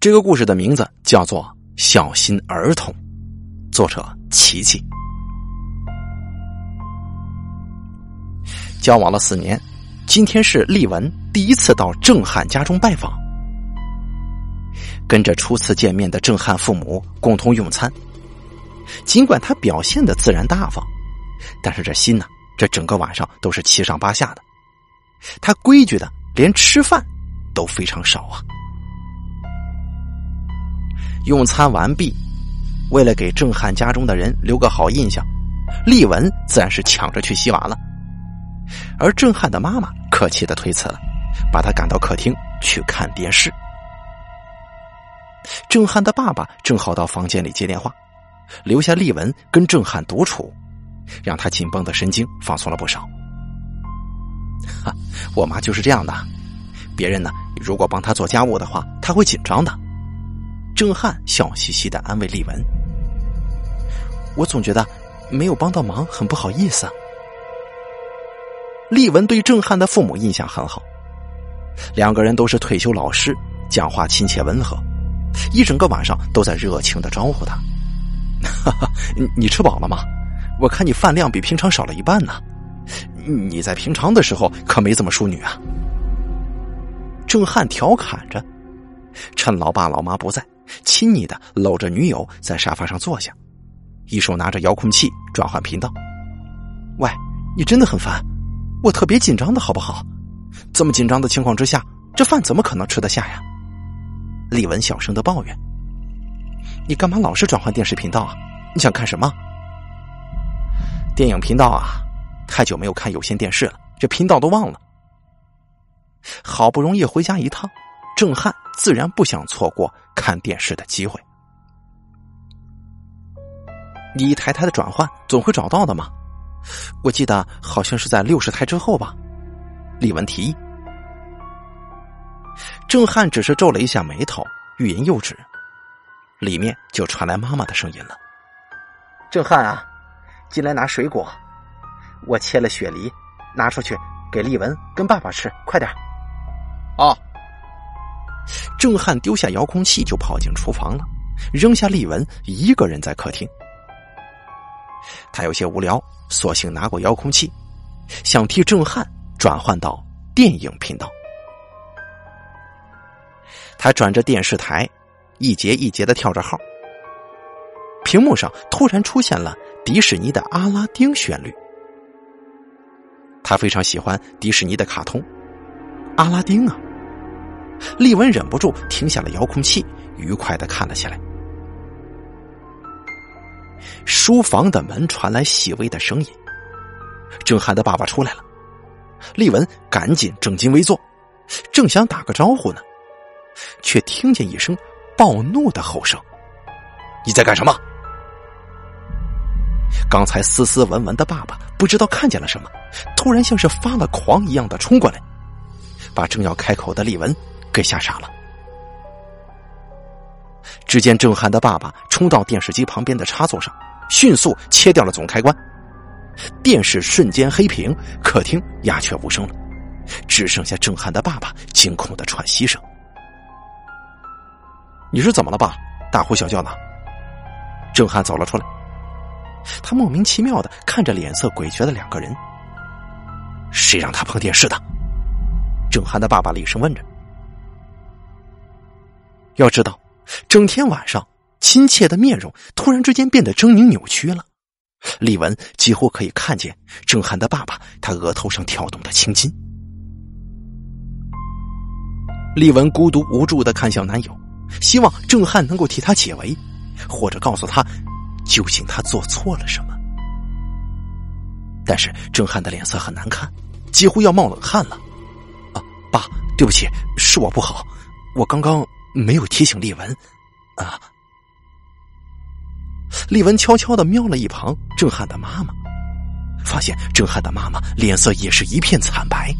这个故事的名字叫做《小心儿童》，作者琪琪。交往了四年，今天是丽文第一次到郑汉家中拜访，跟着初次见面的郑汉父母共同用餐。尽管他表现的自然大方，但是这心呢，这整个晚上都是七上八下的。他规矩的连吃饭都非常少啊。用餐完毕，为了给郑汉家中的人留个好印象，丽文自然是抢着去洗碗了。而郑汉的妈妈客气的推辞了，把他赶到客厅去看电视。郑汉的爸爸正好到房间里接电话，留下丽文跟郑汉独处，让他紧绷的神经放松了不少。哈，我妈就是这样的，别人呢如果帮她做家务的话，她会紧张的。郑汉笑嘻嘻的安慰丽文：“我总觉得没有帮到忙，很不好意思。”丽文对郑汉的父母印象很好，两个人都是退休老师，讲话亲切温和，一整个晚上都在热情的招呼他。哈哈，你吃饱了吗？我看你饭量比平常少了一半呢。你在平常的时候可没这么淑女啊。郑汉调侃着，趁老爸老妈不在。亲昵的搂着女友在沙发上坐下，一手拿着遥控器转换频道。喂，你真的很烦，我特别紧张的好不好？这么紧张的情况之下，这饭怎么可能吃得下呀？李文小声的抱怨。你干嘛老是转换电视频道啊？你想看什么？电影频道啊？太久没有看有线电视了，这频道都忘了。好不容易回家一趟。郑汉自然不想错过看电视的机会。你一台台的转换，总会找到的嘛。我记得好像是在六十台之后吧。李文提议。郑汉只是皱了一下眉头，欲言又止。里面就传来妈妈的声音了：“郑汉啊，进来拿水果，我切了雪梨，拿出去给丽文跟爸爸吃，快点。”啊。郑汉丢下遥控器就跑进厨房了，扔下丽文一个人在客厅。他有些无聊，索性拿过遥控器，想替郑汉转换到电影频道。他转着电视台，一节一节的跳着号。屏幕上突然出现了迪士尼的《阿拉丁》旋律。他非常喜欢迪士尼的卡通《阿拉丁》啊。丽文忍不住停下了遥控器，愉快的看了起来。书房的门传来细微的声音，郑汉的爸爸出来了。丽文赶紧正襟危坐，正想打个招呼呢，却听见一声暴怒的吼声：“你在干什么？”刚才斯斯文文的爸爸不知道看见了什么，突然像是发了狂一样的冲过来，把正要开口的丽文。给吓傻了。只见郑汉的爸爸冲到电视机旁边的插座上，迅速切掉了总开关，电视瞬间黑屏，客厅鸦雀无声了，只剩下郑汉的爸爸惊恐的喘息声。你是怎么了，爸？大呼小叫的。郑汉走了出来，他莫名其妙的看着脸色诡谲的两个人。谁让他碰电视的？郑汉的爸爸厉声问着。要知道，整天晚上，亲切的面容突然之间变得狰狞扭曲了。李文几乎可以看见郑汉的爸爸他额头上跳动的青筋。李文孤独无助的看向男友，希望郑汉能够替他解围，或者告诉他究竟他做错了什么。但是郑汉的脸色很难看，几乎要冒冷汗了。啊，爸，对不起，是我不好，我刚刚。没有提醒丽文，啊！丽文悄悄的瞄了一旁郑汉的妈妈，发现郑汉的妈妈脸色也是一片惨白。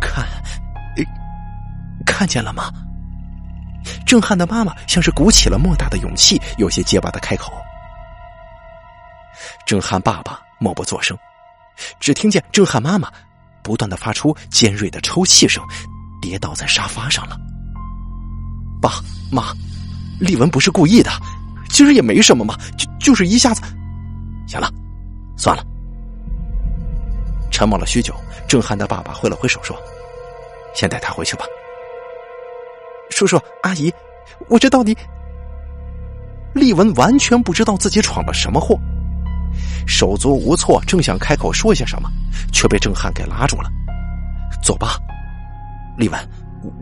看，看见了吗？郑汉的妈妈像是鼓起了莫大的勇气，有些结巴的开口。郑汉爸爸默不作声，只听见郑汉妈妈不断的发出尖锐的抽泣声。跌倒在沙发上了。爸妈，丽文不是故意的，其实也没什么嘛，就就是一下子。行了，算了。沉默了许久，郑汉的爸爸挥了挥手说：“先带他回去吧。”叔叔阿姨，我这到底……丽文完全不知道自己闯了什么祸，手足无措，正想开口说些什么，却被郑汉给拉住了。“走吧，丽文，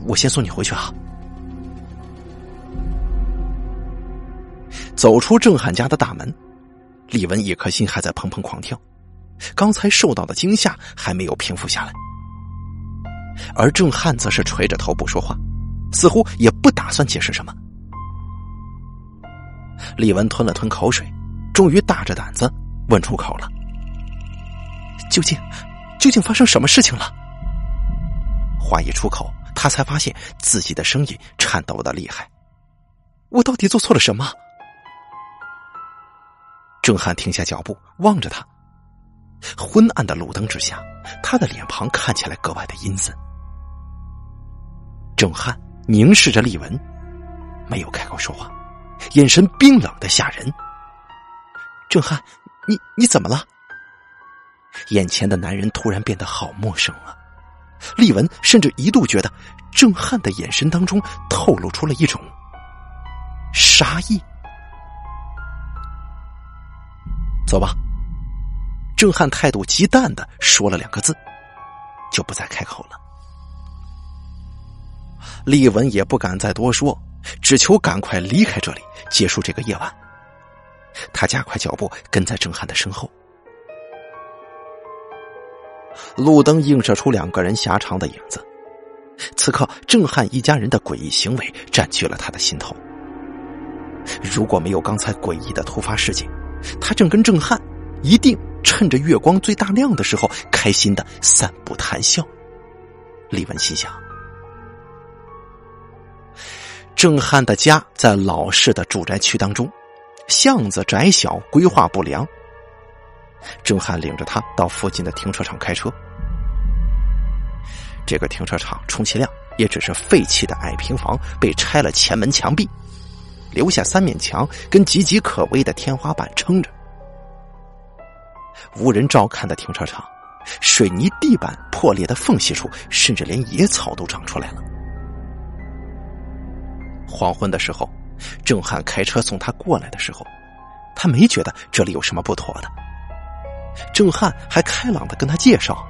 我先送你回去啊。”走出郑汉家的大门，丽文一颗心还在砰砰狂跳，刚才受到的惊吓还没有平复下来，而郑汉则是垂着头不说话，似乎也不打算解释什么。丽文吞了吞口水，终于大着胆子问出口了：“究竟，究竟发生什么事情了？”话一出口，他才发现自己的声音颤抖的厉害。我到底做错了什么？郑汉停下脚步，望着他。昏暗的路灯之下，他的脸庞看起来格外的阴森。郑汉凝视着丽文，没有开口说话，眼神冰冷的吓人。郑汉，你你怎么了？眼前的男人突然变得好陌生啊！丽文甚至一度觉得，郑汉的眼神当中透露出了一种杀意。走吧。郑汉态度极淡的说了两个字，就不再开口了。丽文也不敢再多说，只求赶快离开这里，结束这个夜晚。他加快脚步，跟在郑汉的身后。路灯映射出两个人狭长的影子。此刻，郑汉一家人的诡异行为占据了他的心头。如果没有刚才诡异的突发事件，他正跟郑汉一定趁着月光最大亮的时候，开心的散步谈笑。李文心想：郑汉的家在老式的住宅区当中，巷子窄小，规划不良。郑汉领着他到附近的停车场开车。这个停车场充其量也只是废弃的矮平房，被拆了前门墙壁。留下三面墙跟岌岌可危的天花板撑着，无人照看的停车场，水泥地板破裂的缝隙处，甚至连野草都长出来了。黄昏的时候，郑汉开车送他过来的时候，他没觉得这里有什么不妥的。郑汉还开朗的跟他介绍：“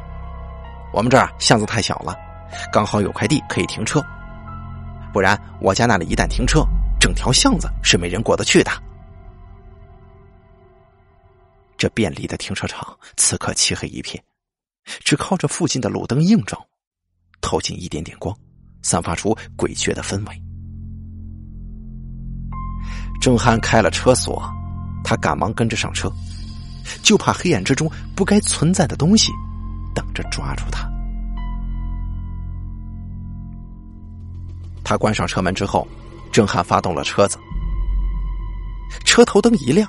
我们这儿巷子太小了，刚好有块地可以停车，不然我家那里一旦停车。”整条巷子是没人过得去的。这便利的停车场此刻漆黑一片，只靠着附近的路灯映照，透进一点点光，散发出诡谲的氛围。郑汉开了车锁，他赶忙跟着上车，就怕黑暗之中不该存在的东西等着抓住他。他关上车门之后。郑汉发动了车子，车头灯一亮，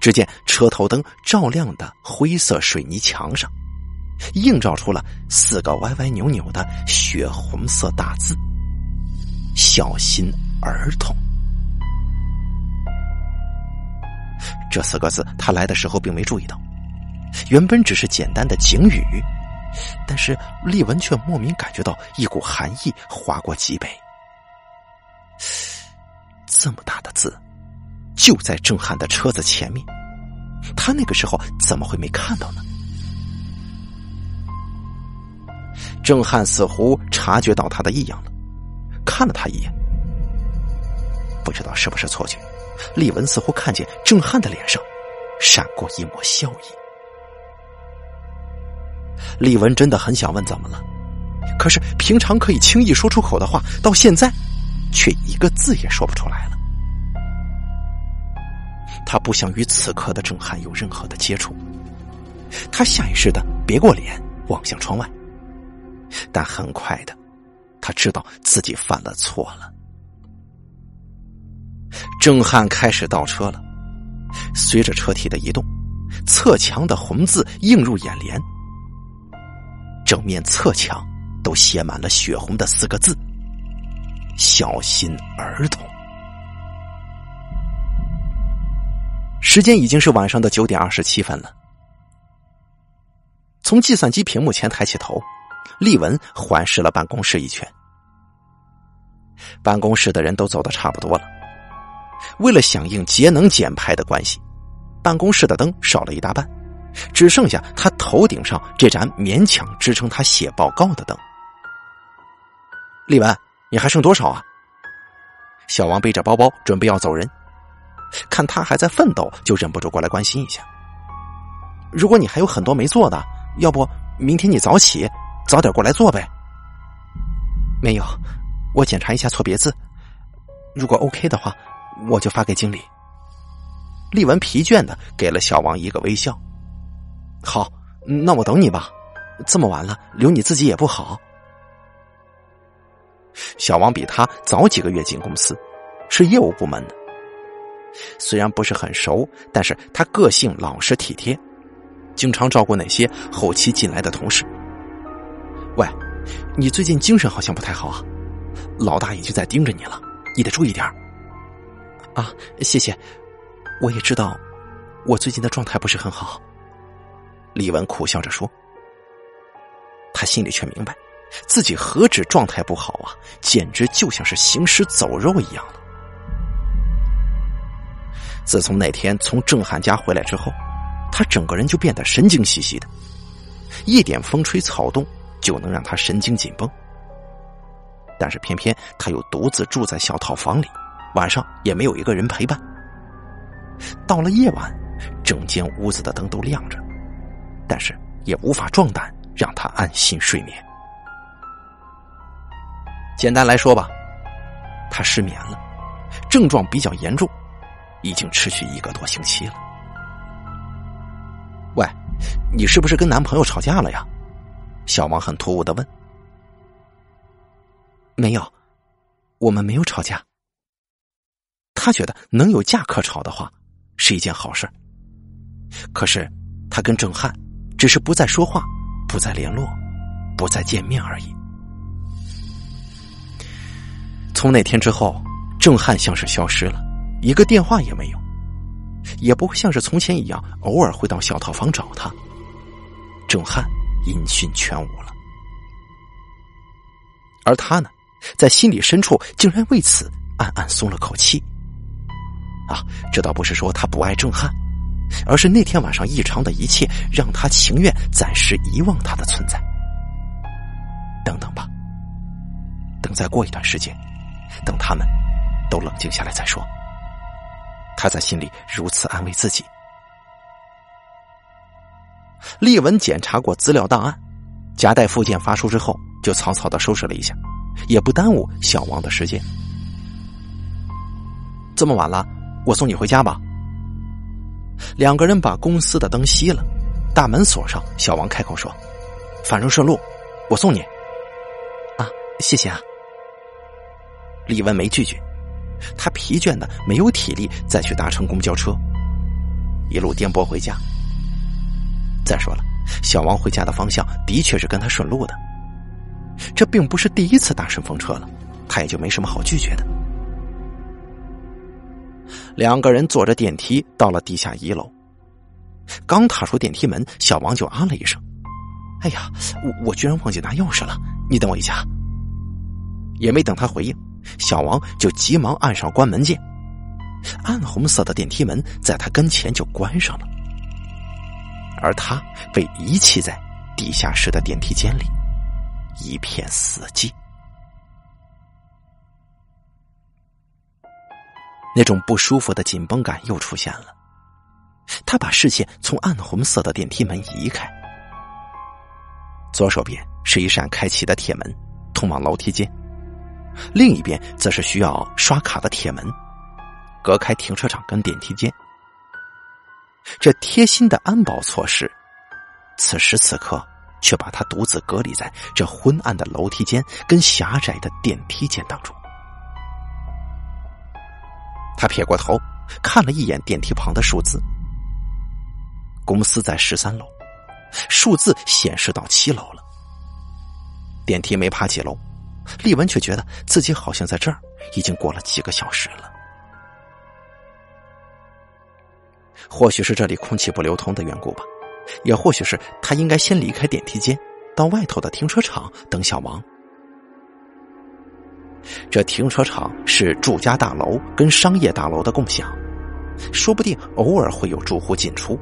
只见车头灯照亮的灰色水泥墙上，映照出了四个歪歪扭扭的血红色大字：“小心儿童。”这四个字他来的时候并没注意到，原本只是简单的警语，但是丽文却莫名感觉到一股寒意划过脊背。这么大的字，就在郑汉的车子前面，他那个时候怎么会没看到呢？郑汉似乎察觉到他的异样了，看了他一眼，不知道是不是错觉，李文似乎看见郑汉的脸上闪过一抹笑意。李文真的很想问怎么了，可是平常可以轻易说出口的话，到现在。却一个字也说不出来了。他不想与此刻的郑汉有任何的接触，他下意识的别过脸，望向窗外。但很快的，他知道自己犯了错了。郑汉开始倒车了，随着车体的移动，侧墙的红字映入眼帘。正面侧墙都写满了血红的四个字：“小心儿童。”时间已经是晚上的九点二十七分了。从计算机屏幕前抬起头，丽文环视了办公室一圈。办公室的人都走的差不多了。为了响应节能减排的关系，办公室的灯少了一大半，只剩下他头顶上这盏勉强支撑他写报告的灯。丽文，你还剩多少啊？小王背着包包准备要走人。看他还在奋斗，就忍不住过来关心一下。如果你还有很多没做的，要不明天你早起，早点过来做呗。没有，我检查一下错别字，如果 OK 的话，我就发给经理。丽文疲倦的给了小王一个微笑。好，那我等你吧。这么晚了，留你自己也不好。小王比他早几个月进公司，是业务部门的。虽然不是很熟，但是他个性老实体贴，经常照顾那些后期进来的同事。喂，你最近精神好像不太好啊，老大已经在盯着你了，你得注意点啊，谢谢，我也知道，我最近的状态不是很好。李文苦笑着说，他心里却明白，自己何止状态不好啊，简直就像是行尸走肉一样了。自从那天从郑汉家回来之后，他整个人就变得神经兮兮的，一点风吹草动就能让他神经紧绷。但是偏偏他又独自住在小套房里，晚上也没有一个人陪伴。到了夜晚，整间屋子的灯都亮着，但是也无法壮胆让他安心睡眠。简单来说吧，他失眠了，症状比较严重。已经持续一个多星期了。喂，你是不是跟男朋友吵架了呀？小王很突兀的问。没有，我们没有吵架。他觉得能有架可吵的话是一件好事。可是他跟郑汉只是不再说话，不再联络，不再见面而已。从那天之后，郑汉像是消失了。一个电话也没有，也不会像是从前一样偶尔会到小套房找他。郑汉音讯全无了，而他呢，在心里深处竟然为此暗暗松了口气。啊，这倒不是说他不爱郑汉，而是那天晚上异常的一切让他情愿暂时遗忘他的存在。等等吧，等再过一段时间，等他们都冷静下来再说。他在心里如此安慰自己。丽文检查过资料档案，夹带附件发出之后，就草草的收拾了一下，也不耽误小王的时间。这么晚了，我送你回家吧。两个人把公司的灯熄了，大门锁上。小王开口说：“反正顺路，我送你。”啊，谢谢啊。李文没拒绝。他疲倦的没有体力再去搭乘公交车，一路颠簸回家。再说了，小王回家的方向的确是跟他顺路的，这并不是第一次搭顺风车了，他也就没什么好拒绝的。两个人坐着电梯到了地下一楼，刚踏出电梯门，小王就啊了一声：“哎呀，我我居然忘记拿钥匙了，你等我一下。”也没等他回应。小王就急忙按上关门键，暗红色的电梯门在他跟前就关上了，而他被遗弃在地下室的电梯间里，一片死寂。那种不舒服的紧绷感又出现了，他把视线从暗红色的电梯门移开，左手边是一扇开启的铁门，通往楼梯间。另一边则是需要刷卡的铁门，隔开停车场跟电梯间。这贴心的安保措施，此时此刻却把他独自隔离在这昏暗的楼梯间跟狭窄的电梯间当中。他撇过头，看了一眼电梯旁的数字，公司在十三楼，数字显示到七楼了。电梯没爬几楼，丽文却觉得自己好像在这儿已经过了几个小时了。或许是这里空气不流通的缘故吧，也或许是他应该先离开电梯间，到外头的停车场等小王。这停车场是住家大楼跟商业大楼的共享，说不定偶尔会有住户进出，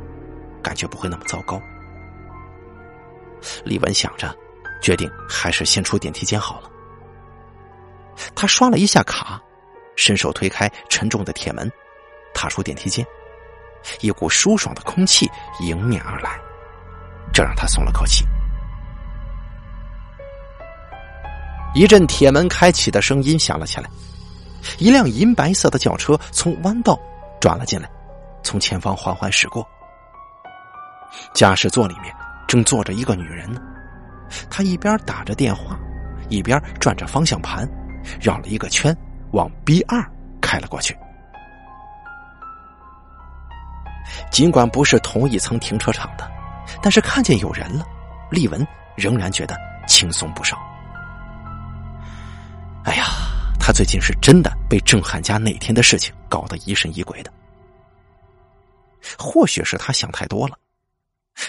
感觉不会那么糟糕。李文想着，决定还是先出电梯间好了。他刷了一下卡，伸手推开沉重的铁门，踏出电梯间，一股舒爽的空气迎面而来，这让他松了口气。一阵铁门开启的声音响了起来，一辆银白色的轿车从弯道转了进来，从前方缓缓驶过。驾驶座里面正坐着一个女人呢，她一边打着电话，一边转着方向盘，绕了一个圈往 B 二开了过去。尽管不是同一层停车场的，但是看见有人了，丽文仍然觉得轻松不少。哎呀，他最近是真的被郑汉家那天的事情搞得疑神疑鬼的。或许是他想太多了，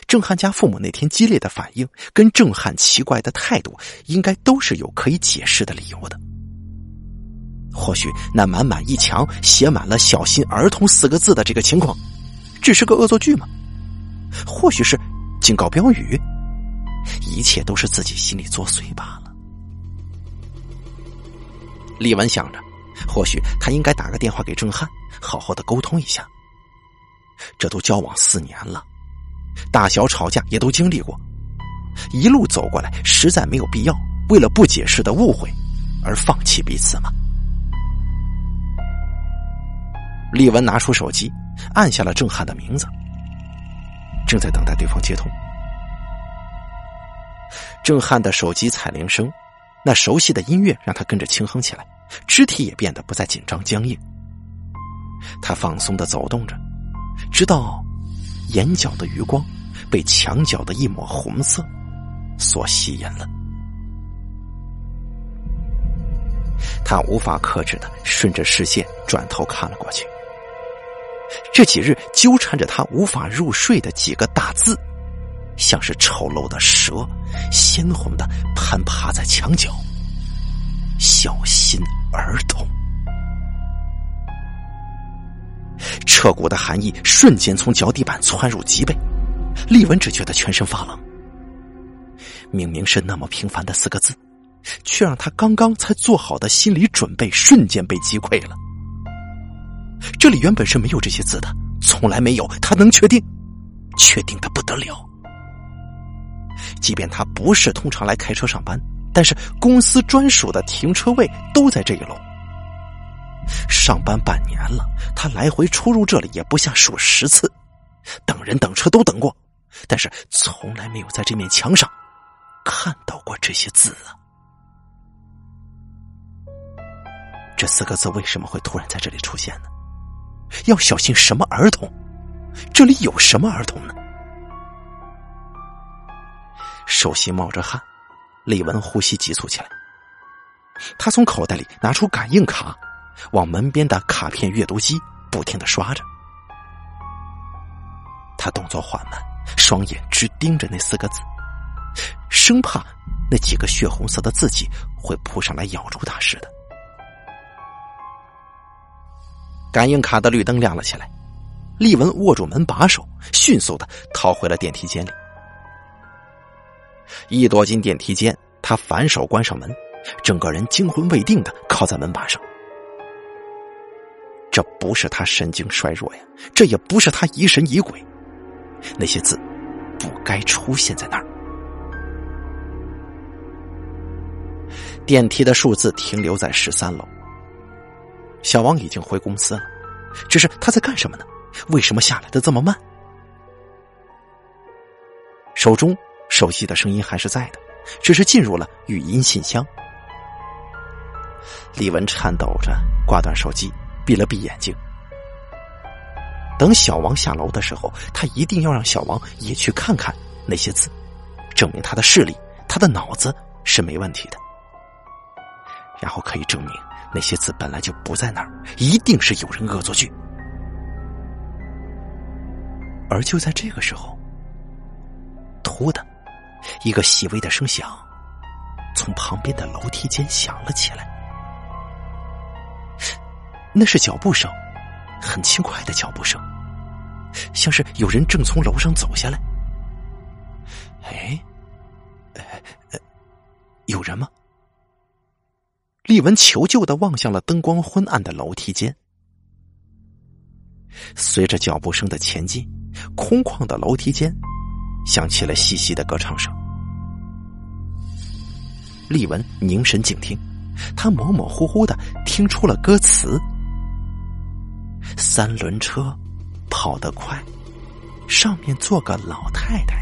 郑汉家父母那天激烈的反应跟郑汉奇怪的态度，应该都是有可以解释的理由的。或许那满满一墙写满了“小心儿童”四个字的这个情况，只是个恶作剧吗？或许是警告标语，一切都是自己心里作祟罢了。李文想着，或许他应该打个电话给郑汉，好好的沟通一下。这都交往四年了，大小吵架也都经历过，一路走过来，实在没有必要为了不解释的误会而放弃彼此嘛。李文拿出手机，按下了郑汉的名字，正在等待对方接通。郑汉的手机彩铃声，那熟悉的音乐让他跟着轻哼起来。肢体也变得不再紧张僵硬，他放松的走动着，直到眼角的余光被墙角的一抹红色所吸引了。他无法克制的顺着视线转头看了过去。这几日纠缠着他无法入睡的几个大字，像是丑陋的蛇，鲜红的攀爬在墙角。小心儿童！彻骨的寒意瞬间从脚底板窜入脊背，丽文只觉得全身发冷。明明是那么平凡的四个字，却让他刚刚才做好的心理准备瞬间被击溃了。这里原本是没有这些字的，从来没有。他能确定，确定的不得了。即便他不是通常来开车上班。但是公司专属的停车位都在这一楼。上班半年了，他来回出入这里也不下数十次，等人等车都等过，但是从来没有在这面墙上看到过这些字啊！这四个字为什么会突然在这里出现呢？要小心什么儿童？这里有什么儿童呢？手心冒着汗。李文呼吸急促起来，他从口袋里拿出感应卡，往门边的卡片阅读机不停的刷着。他动作缓慢，双眼直盯着那四个字，生怕那几个血红色的字迹会扑上来咬住他似的。感应卡的绿灯亮了起来，丽文握住门把手，迅速的逃回了电梯间里。一躲进电梯间，他反手关上门，整个人惊魂未定的靠在门把上。这不是他神经衰弱呀，这也不是他疑神疑鬼，那些字不该出现在那儿。电梯的数字停留在十三楼。小王已经回公司了，只是他在干什么呢？为什么下来的这么慢？手中。手机的声音还是在的，只是进入了语音信箱。李文颤抖着挂断手机，闭了闭眼睛。等小王下楼的时候，他一定要让小王也去看看那些字，证明他的视力、他的脑子是没问题的，然后可以证明那些字本来就不在那儿，一定是有人恶作剧。而就在这个时候，突的一个细微的声响从旁边的楼梯间响了起来，那是脚步声，很轻快的脚步声，像是有人正从楼上走下来。哎，呃，有人吗？丽文求救的望向了灯光昏暗的楼梯间，随着脚步声的前进，空旷的楼梯间响起了细细的歌唱声。丽文凝神静听，他模模糊糊的听出了歌词：“三轮车跑得快，上面坐个老太太。”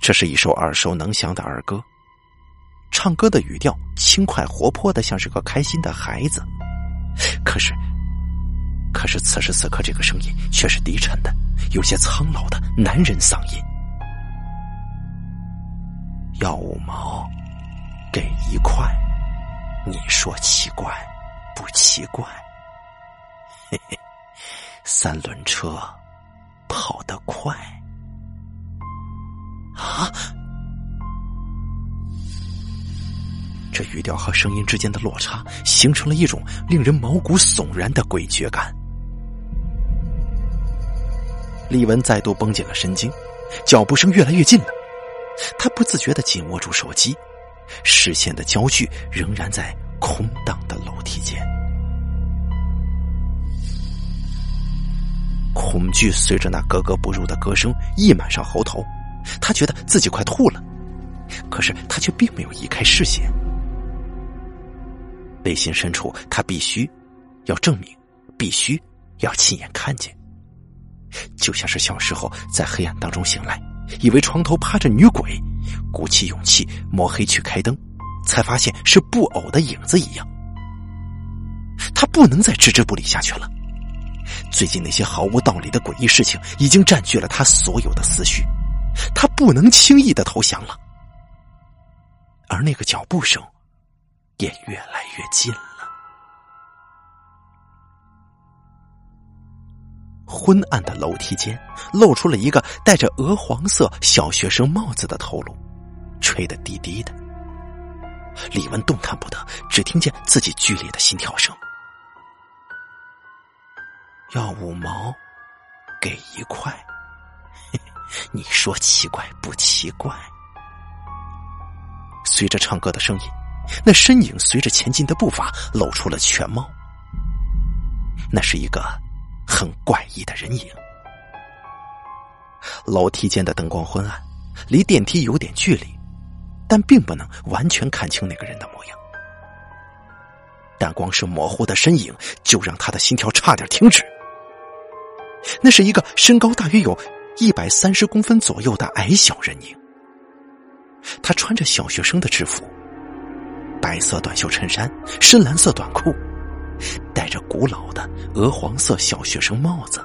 这是一首耳熟能详的儿歌，唱歌的语调轻快活泼的，像是个开心的孩子。可是，可是此时此刻，这个声音却是低沉的，有些苍老的男人嗓音。要五毛，给一块，你说奇怪不奇怪？嘿嘿，三轮车跑得快。啊！这语调和声音之间的落差，形成了一种令人毛骨悚然的诡谲感。李文再度绷紧了神经，脚步声越来越近了。他不自觉的紧握住手机，视线的焦距仍然在空荡的楼梯间。恐惧随着那格格不入的歌声溢满上喉头。他觉得自己快吐了，可是他却并没有移开视线。内心深处，他必须要证明，必须要亲眼看见。就像是小时候在黑暗当中醒来，以为床头趴着女鬼，鼓起勇气摸黑去开灯，才发现是布偶的影子一样。他不能再置之不理下去了。最近那些毫无道理的诡异事情，已经占据了他所有的思绪。他不能轻易的投降了，而那个脚步声也越来越近了。昏暗的楼梯间露出了一个戴着鹅黄色小学生帽子的头颅，吹得低低的。李文动弹不得，只听见自己剧烈的心跳声。要五毛，给一块。你说奇怪不奇怪？随着唱歌的声音，那身影随着前进的步伐露出了全貌。那是一个很怪异的人影。楼梯间的灯光昏暗，离电梯有点距离，但并不能完全看清那个人的模样。但光是模糊的身影，就让他的心跳差点停止。那是一个身高大约有。一百三十公分左右的矮小人影，他穿着小学生的制服，白色短袖衬衫，深蓝色短裤，戴着古老的鹅黄色小学生帽子，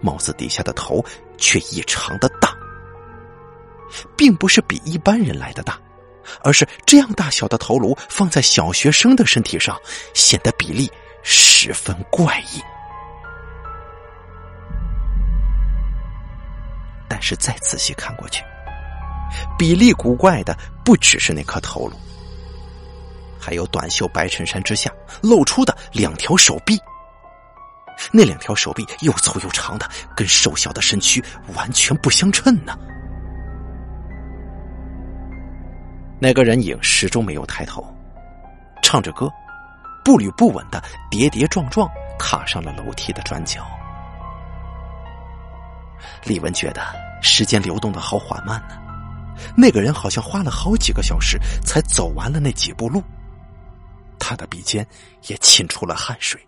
帽子底下的头却异常的大，并不是比一般人来的大，而是这样大小的头颅放在小学生的身体上，显得比例十分怪异。但是再仔细看过去，比例古怪的不只是那颗头颅，还有短袖白衬衫之下露出的两条手臂。那两条手臂又粗又长的，跟瘦小的身躯完全不相称呢。那个人影始终没有抬头，唱着歌，步履不稳的跌跌撞撞踏上了楼梯的转角。李文觉得时间流动的好缓慢呢，那个人好像花了好几个小时才走完了那几步路，他的鼻尖也沁出了汗水，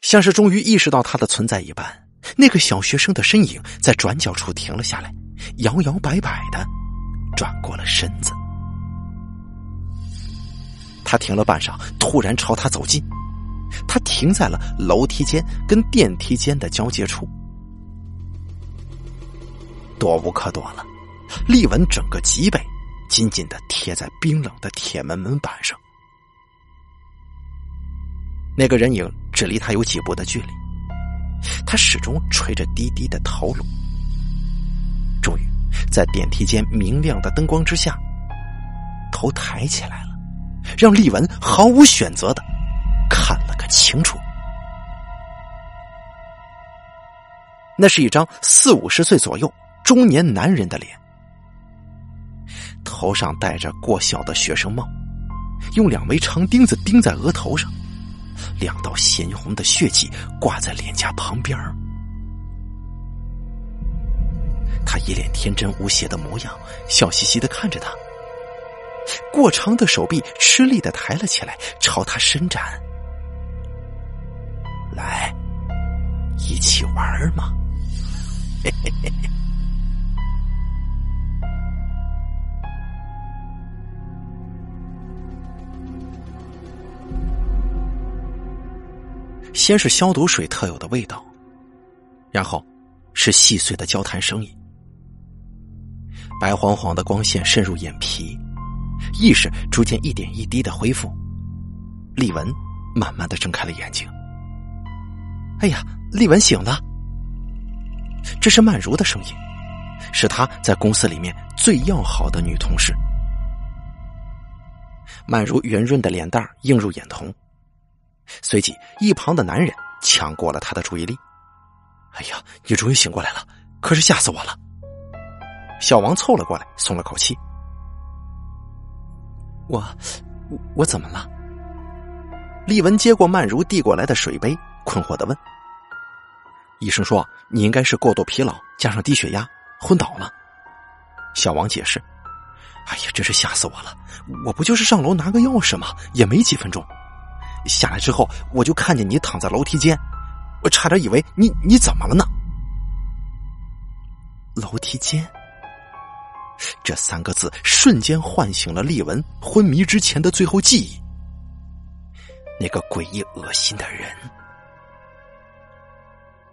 像是终于意识到他的存在一般。那个小学生的身影在转角处停了下来，摇摇摆摆的转过了身子。他停了半晌，突然朝他走近。他停在了楼梯间跟电梯间的交界处，躲无可躲了，丽文整个脊背紧紧的贴在冰冷的铁门门板上。那个人影只离他有几步的距离，他始终垂着低低的头颅。终于，在电梯间明亮的灯光之下，头抬起来了，让丽文毫无选择的看了个清楚。那是一张四五十岁左右中年男人的脸，头上戴着过小的学生帽，用两枚长钉子钉在额头上，两道鲜红的血迹挂在脸颊旁边他一脸天真无邪的模样，笑嘻嘻的看着他，过长的手臂吃力的抬了起来，朝他伸展，来，一起玩吗？嘿嘿嘿先是消毒水特有的味道，然后是细碎的交谈声音，白晃晃的光线渗入眼皮，意识逐渐一点一滴的恢复。丽文慢慢的睁开了眼睛。哎呀，丽文醒了。这是曼如的声音，是她在公司里面最要好的女同事。曼如圆润的脸蛋映入眼瞳，随即一旁的男人抢过了他的注意力。哎呀，你终于醒过来了，可是吓死我了！小王凑了过来，松了口气。我，我怎么了？丽文接过曼如递过来的水杯，困惑的问。医生说你应该是过度疲劳，加上低血压，昏倒了。小王解释：“哎呀，真是吓死我了！我不就是上楼拿个钥匙吗？也没几分钟。下来之后，我就看见你躺在楼梯间，我差点以为你你怎么了呢？”楼梯间，这三个字瞬间唤醒了丽文昏迷之前的最后记忆。那个诡异恶心的人。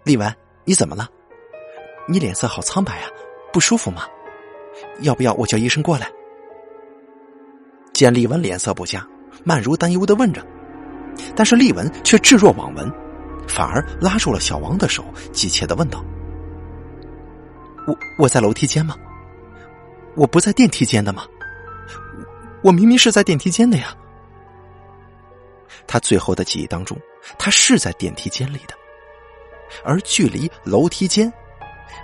丽文，你怎么了？你脸色好苍白啊，不舒服吗？要不要我叫医生过来？见丽文脸色不佳，曼如担忧的问着，但是丽文却置若罔闻，反而拉住了小王的手，急切的问道：“我我在楼梯间吗？我不在电梯间的吗？我明明是在电梯间的呀！”他最后的记忆当中，他是在电梯间里的。而距离楼梯间，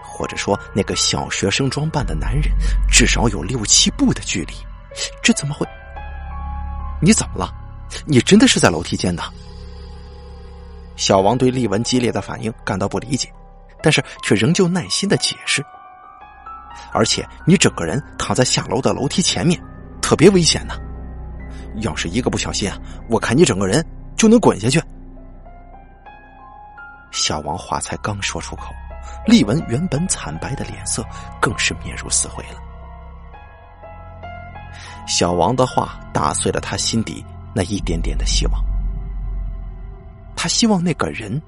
或者说那个小学生装扮的男人，至少有六七步的距离，这怎么会？你怎么了？你真的是在楼梯间的？小王对丽文激烈的反应感到不理解，但是却仍旧耐心的解释。而且你整个人躺在下楼的楼梯前面，特别危险呢。要是一个不小心啊，我看你整个人就能滚下去。小王话才刚说出口，丽文原本惨白的脸色更是面如死灰了。小王的话打碎了他心底那一点点的希望。他希望那个人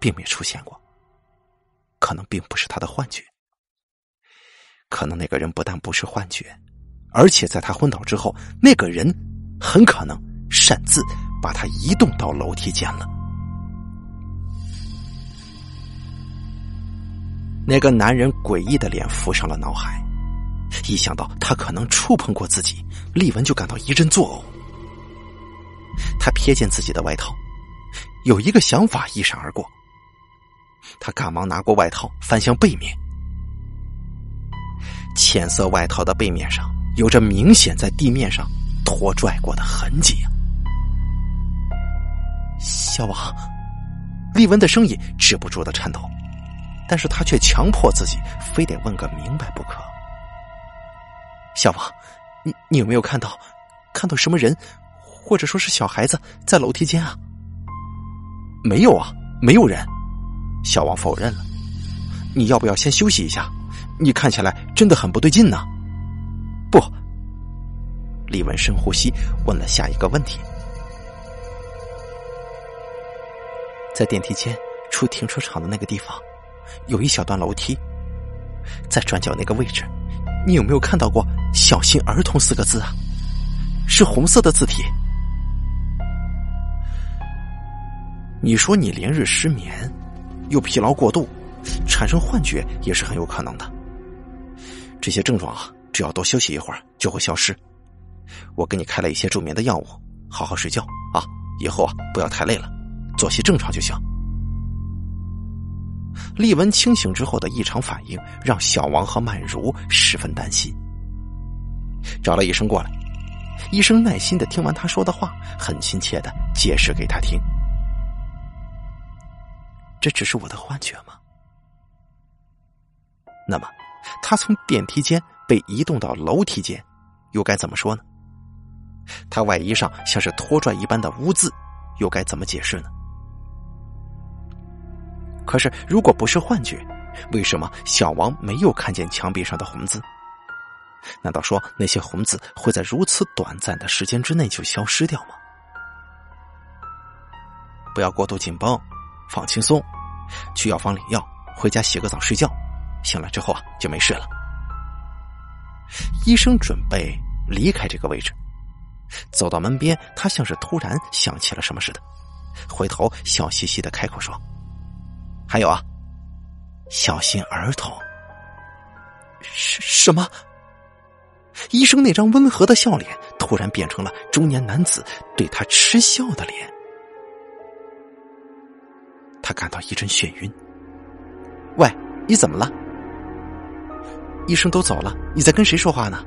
并没出现过，可能并不是他的幻觉，可能那个人不但不是幻觉，而且在他昏倒之后，那个人很可能擅自把他移动到楼梯间了。那个男人诡异的脸浮上了脑海，一想到他可能触碰过自己，丽文就感到一阵作呕。他瞥见自己的外套，有一个想法一闪而过。他赶忙拿过外套，翻向背面，浅色外套的背面上有着明显在地面上拖拽过的痕迹。小王，丽文的声音止不住的颤抖。但是他却强迫自己，非得问个明白不可。小王，你你有没有看到，看到什么人，或者说是小孩子在楼梯间啊？没有啊，没有人。小王否认了。你要不要先休息一下？你看起来真的很不对劲呢。不。李文深呼吸，问了下一个问题。在电梯间出停车场的那个地方。有一小段楼梯，在转角那个位置，你有没有看到过“小心儿童”四个字啊？是红色的字体。你说你连日失眠，又疲劳过度，产生幻觉也是很有可能的。这些症状啊，只要多休息一会儿就会消失。我给你开了一些助眠的药物，好好睡觉啊！以后啊，不要太累了，作息正常就行。丽文清醒之后的异常反应，让小王和曼如十分担心，找了医生过来。医生耐心的听完他说的话，很亲切的解释给他听：“这只是我的幻觉吗？那么，他从电梯间被移动到楼梯间，又该怎么说呢？他外衣上像是拖拽一般的污渍，又该怎么解释呢？可是，如果不是幻觉，为什么小王没有看见墙壁上的红字？”难道说那些红字会在如此短暂的时间之内就消失掉吗？不要过度紧绷，放轻松，去药房领药，回家洗个澡睡觉，醒了之后啊就没事了。医生准备离开这个位置，走到门边，他像是突然想起了什么似的，回头笑嘻嘻的开口说：“还有啊，小心儿童。”什什么？医生那张温和的笑脸突然变成了中年男子对他嗤笑的脸，他感到一阵眩晕。喂，你怎么了？医生都走了，你在跟谁说话呢？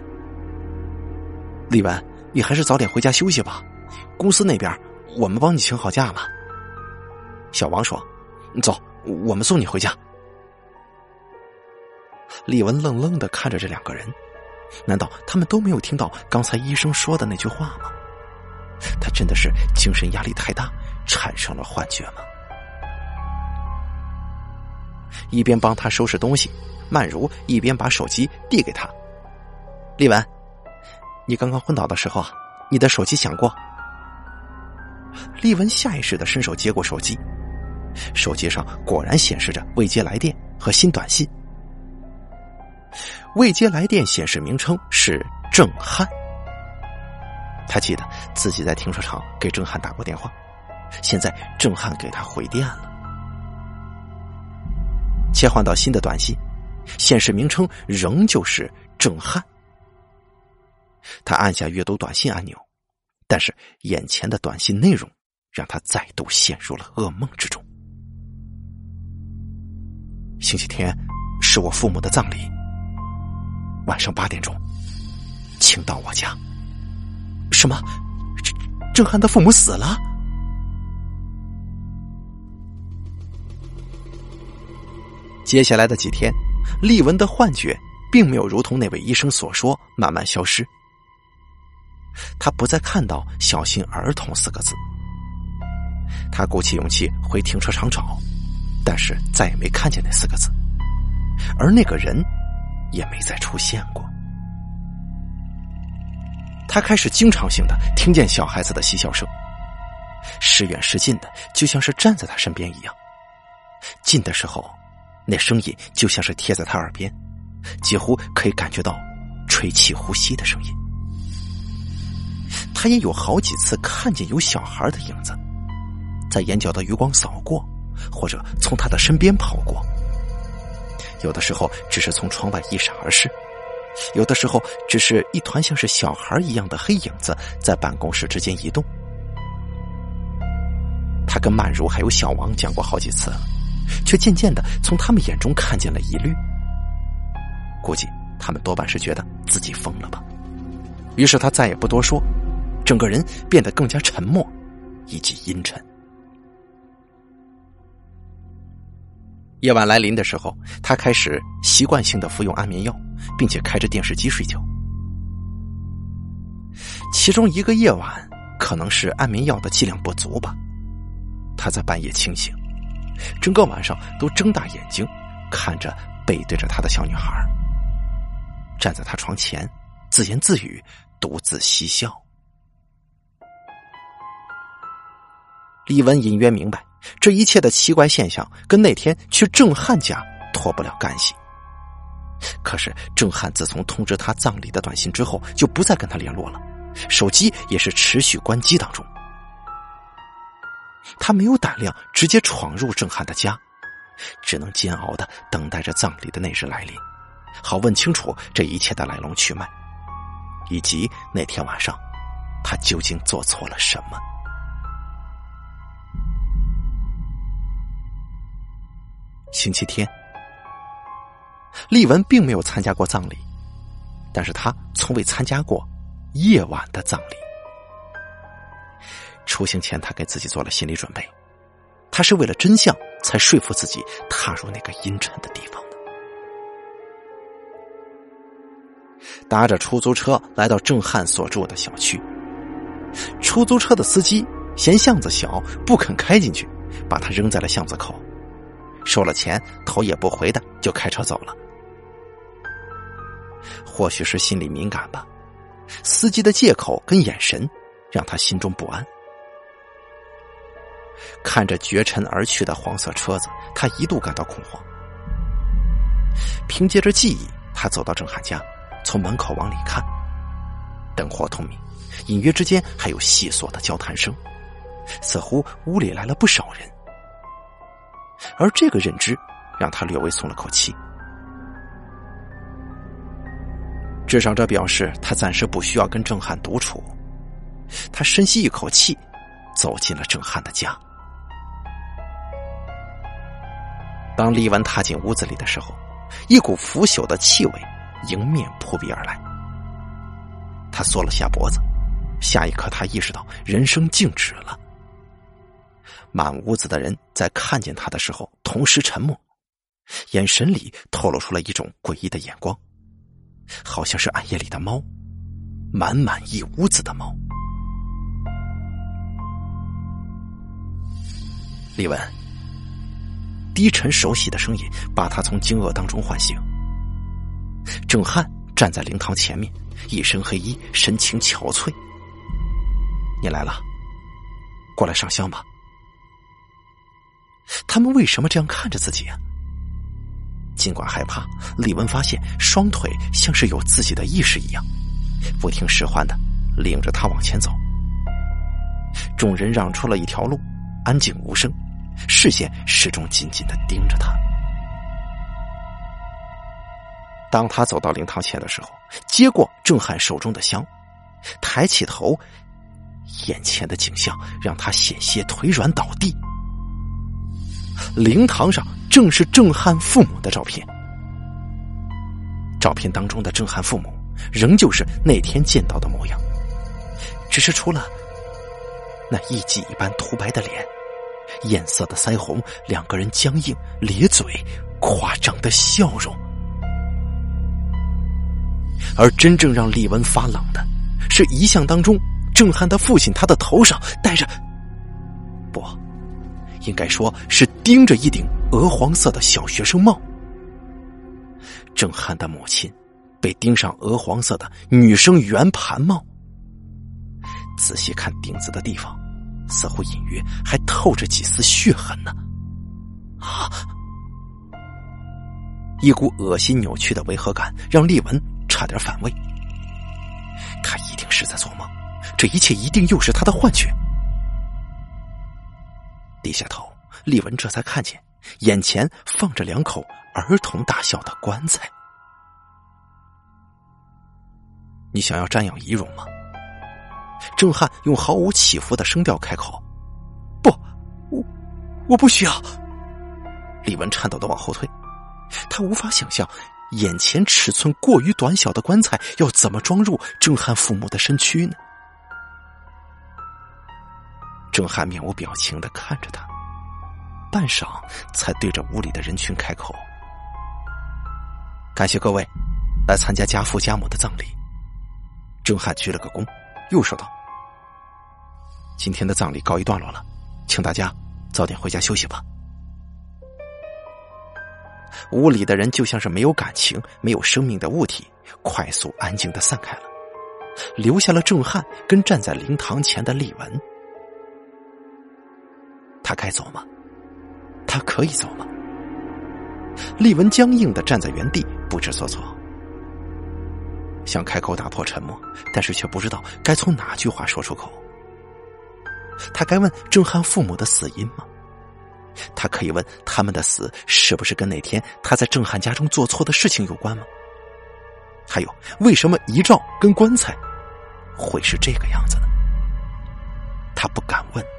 李文，你还是早点回家休息吧。公司那边我们帮你请好假了。小王说：“走，我们送你回家。”李文愣愣的看着这两个人。难道他们都没有听到刚才医生说的那句话吗？他真的是精神压力太大，产生了幻觉吗？一边帮他收拾东西，曼如一边把手机递给他。丽文，你刚刚昏倒的时候，你的手机响过。丽文下意识的伸手接过手机，手机上果然显示着未接来电和新短信。未接来电显示名称是郑汉，他记得自己在停车场给郑汉打过电话，现在郑汉给他回电了。切换到新的短信，显示名称仍旧是郑汉。他按下阅读短信按钮，但是眼前的短信内容让他再度陷入了噩梦之中。星期天是我父母的葬礼。晚上八点钟，请到我家。什么？郑郑汉的父母死了？接下来的几天，丽文的幻觉并没有如同那位医生所说慢慢消失。他不再看到“小心儿童”四个字。他鼓起勇气回停车场找，但是再也没看见那四个字，而那个人。也没再出现过。他开始经常性的听见小孩子的嬉笑声，时远时近的，就像是站在他身边一样。近的时候，那声音就像是贴在他耳边，几乎可以感觉到吹气呼吸的声音。他也有好几次看见有小孩的影子，在眼角的余光扫过，或者从他的身边跑过。有的时候只是从窗外一闪而逝，有的时候只是一团像是小孩一样的黑影子在办公室之间移动。他跟曼如还有小王讲过好几次了，却渐渐的从他们眼中看见了疑虑。估计他们多半是觉得自己疯了吧。于是他再也不多说，整个人变得更加沉默，以及阴沉。夜晚来临的时候，他开始习惯性的服用安眠药，并且开着电视机睡觉。其中一个夜晚，可能是安眠药的剂量不足吧，他在半夜清醒，整个晚上都睁大眼睛看着背对着他的小女孩，站在他床前，自言自语，独自嬉笑。李文隐约明白。这一切的奇怪现象跟那天去郑汉家脱不了干系。可是郑汉自从通知他葬礼的短信之后，就不再跟他联络了，手机也是持续关机当中。他没有胆量直接闯入郑汉的家，只能煎熬的等待着葬礼的那日来临，好问清楚这一切的来龙去脉，以及那天晚上他究竟做错了什么。星期天。丽文并没有参加过葬礼，但是他从未参加过夜晚的葬礼。出行前，他给自己做了心理准备，他是为了真相才说服自己踏入那个阴沉的地方的。搭着出租车来到郑汉所住的小区，出租车的司机嫌巷子小，不肯开进去，把他扔在了巷子口，收了钱，头也不回的就开车走了。或许是心里敏感吧，司机的借口跟眼神让他心中不安。看着绝尘而去的黄色车子，他一度感到恐慌。凭借着记忆，他走到郑汉家，从门口往里看，灯火通明，隐约之间还有细琐的交谈声，似乎屋里来了不少人。而这个认知让他略微松了口气。至少这表示他暂时不需要跟郑汉独处。他深吸一口气，走进了郑汉的家。当李文踏进屋子里的时候，一股腐朽的气味迎面扑鼻而来。他缩了下脖子，下一刻他意识到人生静止了。满屋子的人在看见他的时候同时沉默，眼神里透露出了一种诡异的眼光。好像是暗夜里的猫，满满一屋子的猫。李文，低沉熟悉的声音把他从惊愕当中唤醒。郑汉站在灵堂前面，一身黑衣，神情憔悴。你来了，过来上香吧。他们为什么这样看着自己啊？尽管害怕，李文发现双腿像是有自己的意识一样，不听使唤的领着他往前走。众人让出了一条路，安静无声，视线始终紧紧的盯着他。当他走到灵堂前的时候，接过郑汉手中的香，抬起头，眼前的景象让他险些腿软倒地。灵堂上正是郑汉父母的照片，照片当中的郑汉父母仍旧是那天见到的模样，只是除了那一记一般涂白的脸、艳色的腮红，两个人僵硬咧嘴、夸张的笑容。而真正让李文发冷的，是遗像当中郑汉的父亲，他的头上戴着。不应该说是盯着一顶鹅黄色的小学生帽。郑汉的母亲被盯上鹅黄色的女生圆盘帽。仔细看钉子的地方，似乎隐约还透着几丝血痕呢。啊！一股恶心扭曲的违和感让丽文差点反胃。他一定是在做梦，这一切一定又是他的幻觉。低下头，丽文这才看见眼前放着两口儿童大小的棺材。你想要瞻仰遗容吗？郑汉用毫无起伏的声调开口：“不，我我不需要。”李文颤抖的往后退，他无法想象眼前尺寸过于短小的棺材要怎么装入郑汉父母的身躯呢？郑汉面无表情的看着他，半晌才对着屋里的人群开口：“感谢各位来参加家父家母的葬礼。”郑汉鞠了个躬，又说道：“今天的葬礼告一段落了，请大家早点回家休息吧。”屋里的人就像是没有感情、没有生命的物体，快速安静的散开了，留下了郑汉跟站在灵堂前的丽文。他该走吗？他可以走吗？丽文僵硬的站在原地，不知所措，想开口打破沉默，但是却不知道该从哪句话说出口。他该问郑汉父母的死因吗？他可以问他们的死是不是跟那天他在郑汉家中做错的事情有关吗？还有，为什么遗照跟棺材会是这个样子呢？他不敢问。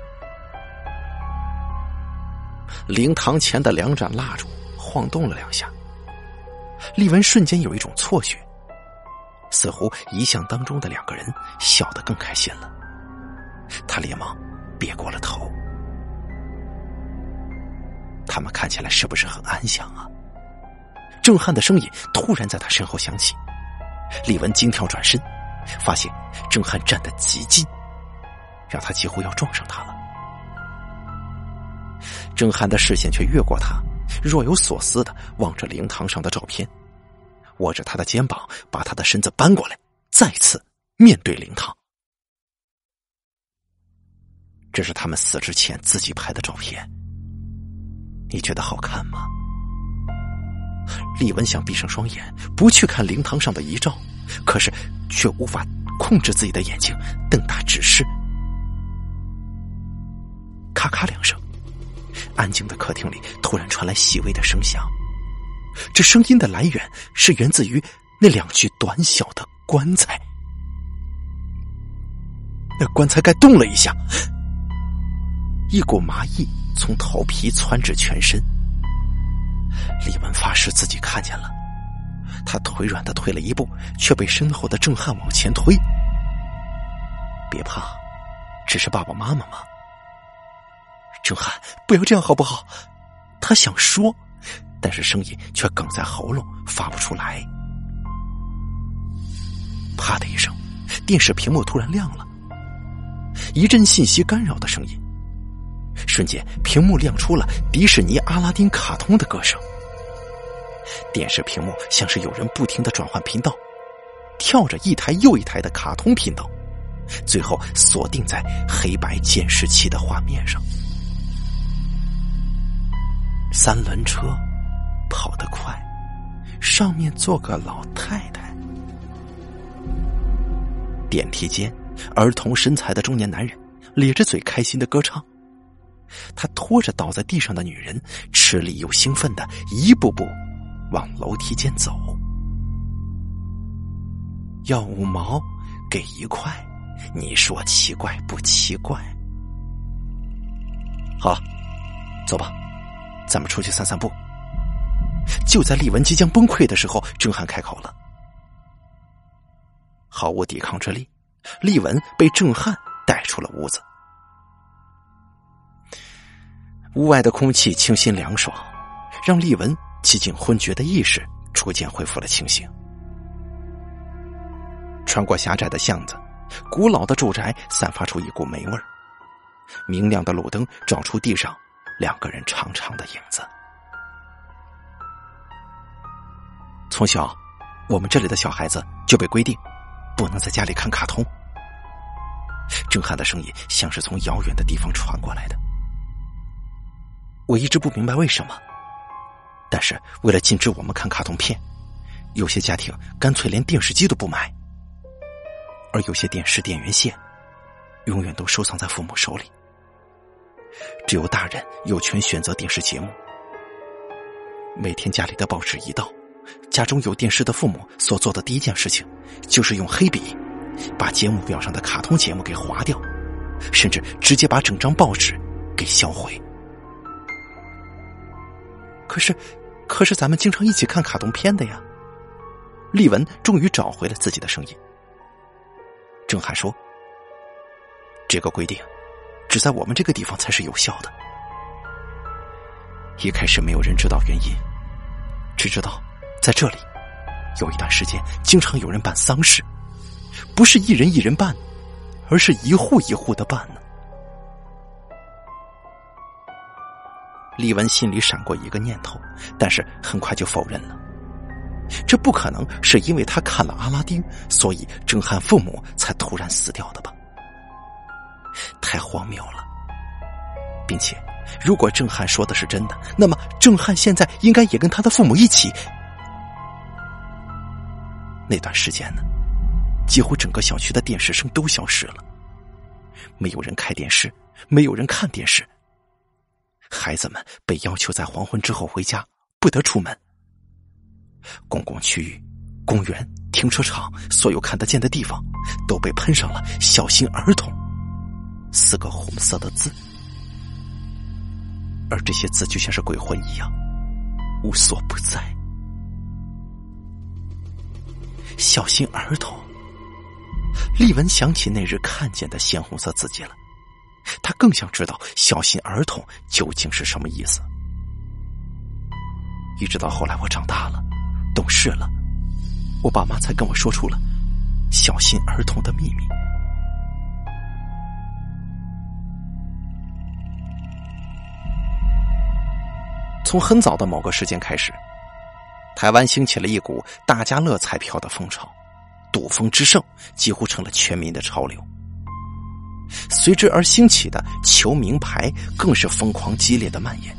灵堂前的两盏蜡烛晃动了两下，丽文瞬间有一种错觉，似乎遗像当中的两个人笑得更开心了。他连忙别过了头。他们看起来是不是很安详啊？郑汉的声音突然在他身后响起，李文惊跳转身，发现郑汉站得极近，让他几乎要撞上他了。郑汉的视线却越过他，若有所思的望着灵堂上的照片，握着他的肩膀，把他的身子搬过来，再次面对灵堂。这是他们死之前自己拍的照片。你觉得好看吗？李文想闭上双眼，不去看灵堂上的遗照，可是却无法控制自己的眼睛，瞪大直视。咔咔两声，安静的客厅里突然传来细微的声响。这声音的来源是源自于那两具短小的棺材。那棺材盖动了一下，一股麻意。从头皮窜至全身，李文发誓自己看见了。他腿软的退了一步，却被身后的郑汉往前推。别怕，只是爸爸妈妈吗？郑汉，不要这样好不好？他想说，但是声音却哽在喉咙，发不出来。啪的一声，电视屏幕突然亮了，一阵信息干扰的声音。瞬间，屏幕亮出了迪士尼阿拉丁卡通的歌声。电视屏幕像是有人不停的转换频道，跳着一台又一台的卡通频道，最后锁定在黑白监视器的画面上。三轮车跑得快，上面坐个老太太。电梯间，儿童身材的中年男人咧着嘴，开心的歌唱。他拖着倒在地上的女人，吃力又兴奋的一步步往楼梯间走。要五毛，给一块，你说奇怪不奇怪？好，走吧，咱们出去散散步。就在丽文即将崩溃的时候，郑汉开口了。毫无抵抗之力，丽文被郑汉带出了屋子。屋外的空气清新凉爽，让丽文几近昏厥的意识逐渐恢复了清醒。穿过狭窄的巷子，古老的住宅散发出一股霉味儿。明亮的路灯照出地上两个人长长的影子。从小，我们这里的小孩子就被规定不能在家里看卡通。郑汉的声音像是从遥远的地方传过来的。我一直不明白为什么，但是为了禁止我们看卡通片，有些家庭干脆连电视机都不买，而有些电视电源线永远都收藏在父母手里。只有大人有权选择电视节目。每天家里的报纸一到，家中有电视的父母所做的第一件事情，就是用黑笔把节目表上的卡通节目给划掉，甚至直接把整张报纸给销毁。可是，可是咱们经常一起看卡通片的呀。丽文终于找回了自己的声音。郑汉说：“这个规定，只在我们这个地方才是有效的。一开始没有人知道原因，只知道在这里有一段时间经常有人办丧事，不是一人一人办，而是一户一户的办呢。”李文心里闪过一个念头，但是很快就否认了。这不可能是因为他看了阿拉丁，所以郑汉父母才突然死掉的吧？太荒谬了，并且如果郑汉说的是真的，那么郑汉现在应该也跟他的父母一起。那段时间呢，几乎整个小区的电视声都消失了，没有人开电视，没有人看电视。孩子们被要求在黄昏之后回家，不得出门。公共区域、公园、停车场，所有看得见的地方，都被喷上了“小心儿童”四个红色的字。而这些字就像是鬼魂一样，无所不在。小心儿童。丽文想起那日看见的鲜红色字迹了，他更想知道“小心儿童”究竟是什么意思。一直到后来我长大了，懂事了，我爸妈才跟我说出了“小心儿童”的秘密。从很早的某个时间开始，台湾兴起了一股大家乐彩票的风潮，赌风之盛几乎成了全民的潮流。随之而兴起的求名牌更是疯狂激烈的蔓延，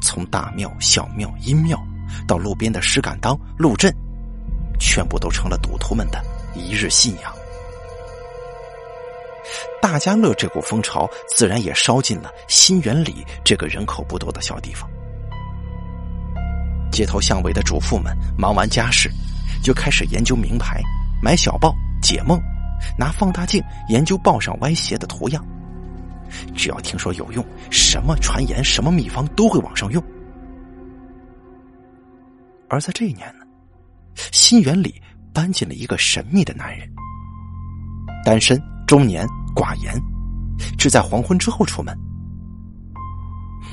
从大庙、小庙、阴庙到路边的石敢当、路镇，全部都成了赌徒们的一日信仰。大家乐这股风潮，自然也烧进了新园里这个人口不多的小地方。街头巷尾的主妇们忙完家事，就开始研究名牌、买小报、解梦，拿放大镜研究报上歪斜的图样。只要听说有用，什么传言、什么秘方都会往上用。而在这一年呢，新园里搬进了一个神秘的男人，单身。中年寡言，只在黄昏之后出门。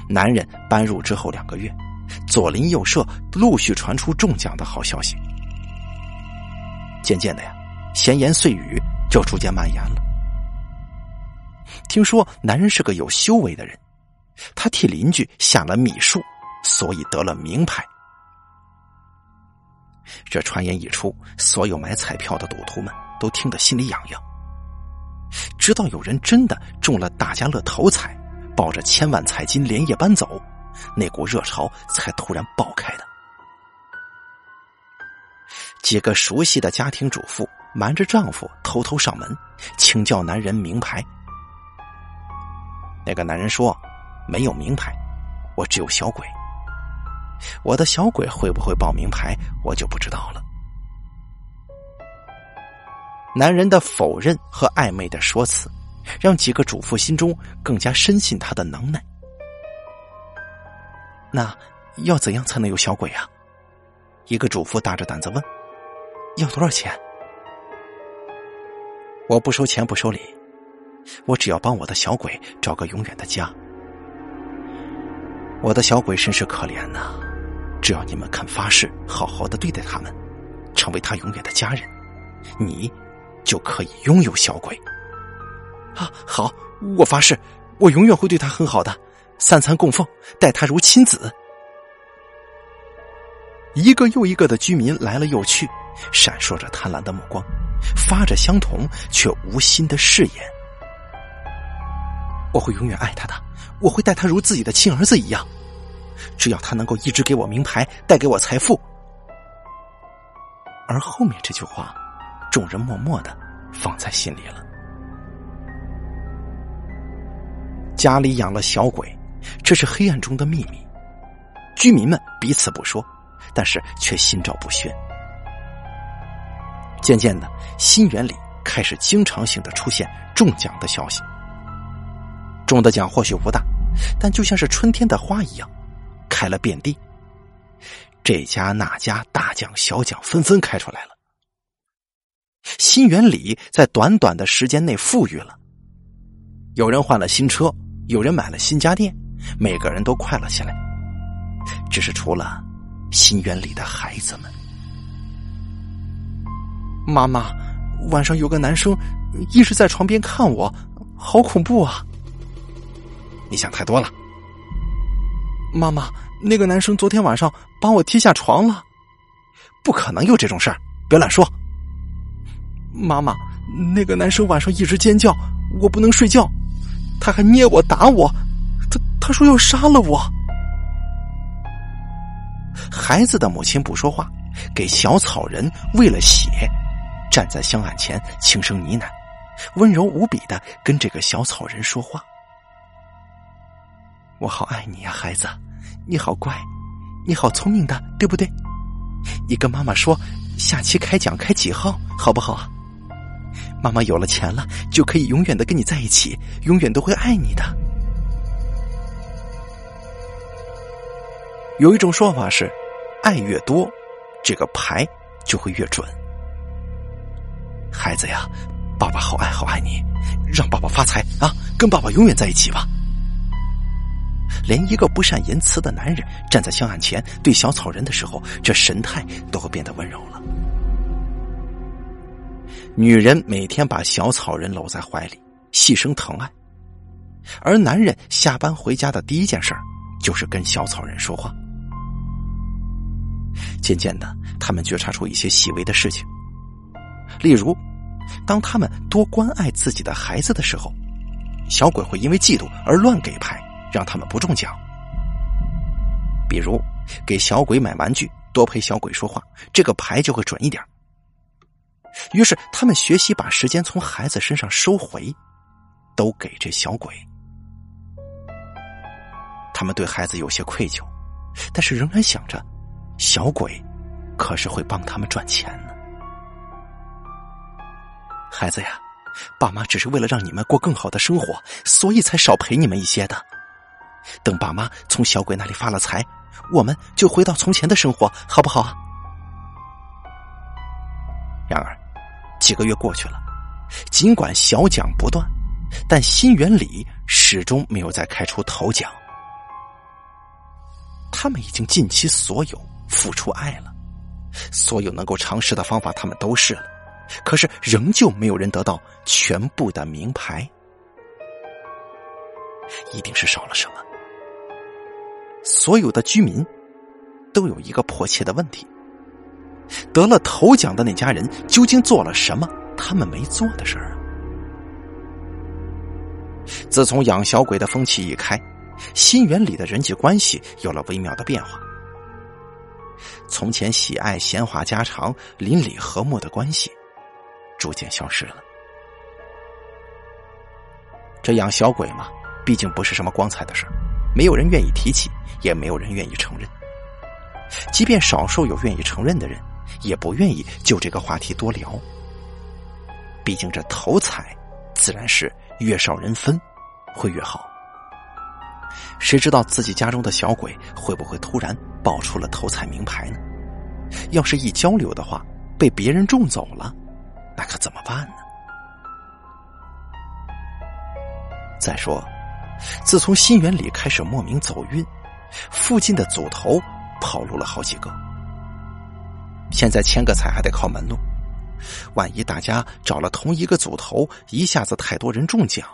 男人搬入之后两个月，左邻右舍陆续传出中奖的好消息。渐渐的呀，闲言碎语就逐渐蔓延了。听说男人是个有修为的人，他替邻居下了秘术，所以得了名牌。这传言一出，所有买彩票的赌徒们都听得心里痒痒。直到有人真的中了大家乐头彩，抱着千万彩金连夜搬走，那股热潮才突然爆开的。几个熟悉的家庭主妇瞒着丈夫偷偷上门，请教男人名牌。那个男人说：“没有名牌，我只有小鬼。我的小鬼会不会报名牌，我就不知道了。”男人的否认和暧昧的说辞，让几个主妇心中更加深信他的能耐。那要怎样才能有小鬼啊？一个主妇大着胆子问：“要多少钱？”我不收钱不收礼，我只要帮我的小鬼找个永远的家。我的小鬼甚是可怜呐，只要你们肯发誓好好的对待他们，成为他永远的家人，你。就可以拥有小鬼。啊，好，我发誓，我永远会对他很好的，三餐供奉，待他如亲子。一个又一个的居民来了又去，闪烁着贪婪的目光，发着相同却无心的誓言。我会永远爱他的，我会待他如自己的亲儿子一样，只要他能够一直给我名牌，带给我财富。而后面这句话。众人默默的放在心里了。家里养了小鬼，这是黑暗中的秘密。居民们彼此不说，但是却心照不宣。渐渐的，新园里开始经常性的出现中奖的消息。中的奖或许不大，但就像是春天的花一样，开了遍地。这家那家大奖小奖纷纷开出来了。新园里在短短的时间内富裕了，有人换了新车，有人买了新家电，每个人都快乐起来。只是除了新园里的孩子们，妈妈，晚上有个男生一直在床边看我，好恐怖啊！你想太多了。妈妈，那个男生昨天晚上把我踢下床了，不可能有这种事儿，别乱说。妈妈，那个男生晚上一直尖叫，我不能睡觉，他还捏我打我，他他说要杀了我。孩子的母亲不说话，给小草人喂了血，站在香案前轻声呢喃，温柔无比的跟这个小草人说话：“我好爱你呀，孩子，你好乖，你好聪明的，对不对？你跟妈妈说，下期开奖开几号，好不好啊？妈妈有了钱了，就可以永远的跟你在一起，永远都会爱你的。”有一种说法是，爱越多，这个牌就会越准。孩子呀，爸爸好爱好爱你，让爸爸发财啊，跟爸爸永远在一起吧。连一个不善言辞的男人站在香案前对小草人的时候，这神态都会变得温柔了。女人每天把小草人搂在怀里，细声疼爱，而男人下班回家的第一件事就是跟小草人说话。渐渐的，他们觉察出一些细微的事情，例如，当他们多关爱自己的孩子的时候，小鬼会因为嫉妒而乱给牌，让他们不中奖。比如，给小鬼买玩具，多陪小鬼说话，这个牌就会准一点。于是，他们学习把时间从孩子身上收回，都给这小鬼。他们对孩子有些愧疚，但是仍然想着。小鬼，可是会帮他们赚钱呢。孩子呀，爸妈只是为了让你们过更好的生活，所以才少陪你们一些的。等爸妈从小鬼那里发了财，我们就回到从前的生活，好不好啊？然而，几个月过去了，尽管小奖不断，但新元里始终没有再开出头奖。他们已经尽其所有。付出爱了，所有能够尝试的方法他们都试了，可是仍旧没有人得到全部的名牌，一定是少了什么。所有的居民都有一个迫切的问题：得了头奖的那家人究竟做了什么他们没做的事儿啊？自从养小鬼的风气一开，新园里的人际关系有了微妙的变化。从前喜爱闲话家常、邻里和睦的关系，逐渐消失了。这养小鬼嘛，毕竟不是什么光彩的事儿没有人愿意提起，也没有人愿意承认。即便少数有愿意承认的人，也不愿意就这个话题多聊。毕竟这头彩，自然是越少人分，会越好。谁知道自己家中的小鬼会不会突然爆出了头彩名牌呢？要是一交流的话，被别人中走了，那可怎么办呢？再说，自从新园里开始莫名走运，附近的组头跑路了好几个。现在签个彩还得靠门路，万一大家找了同一个组头，一下子太多人中奖。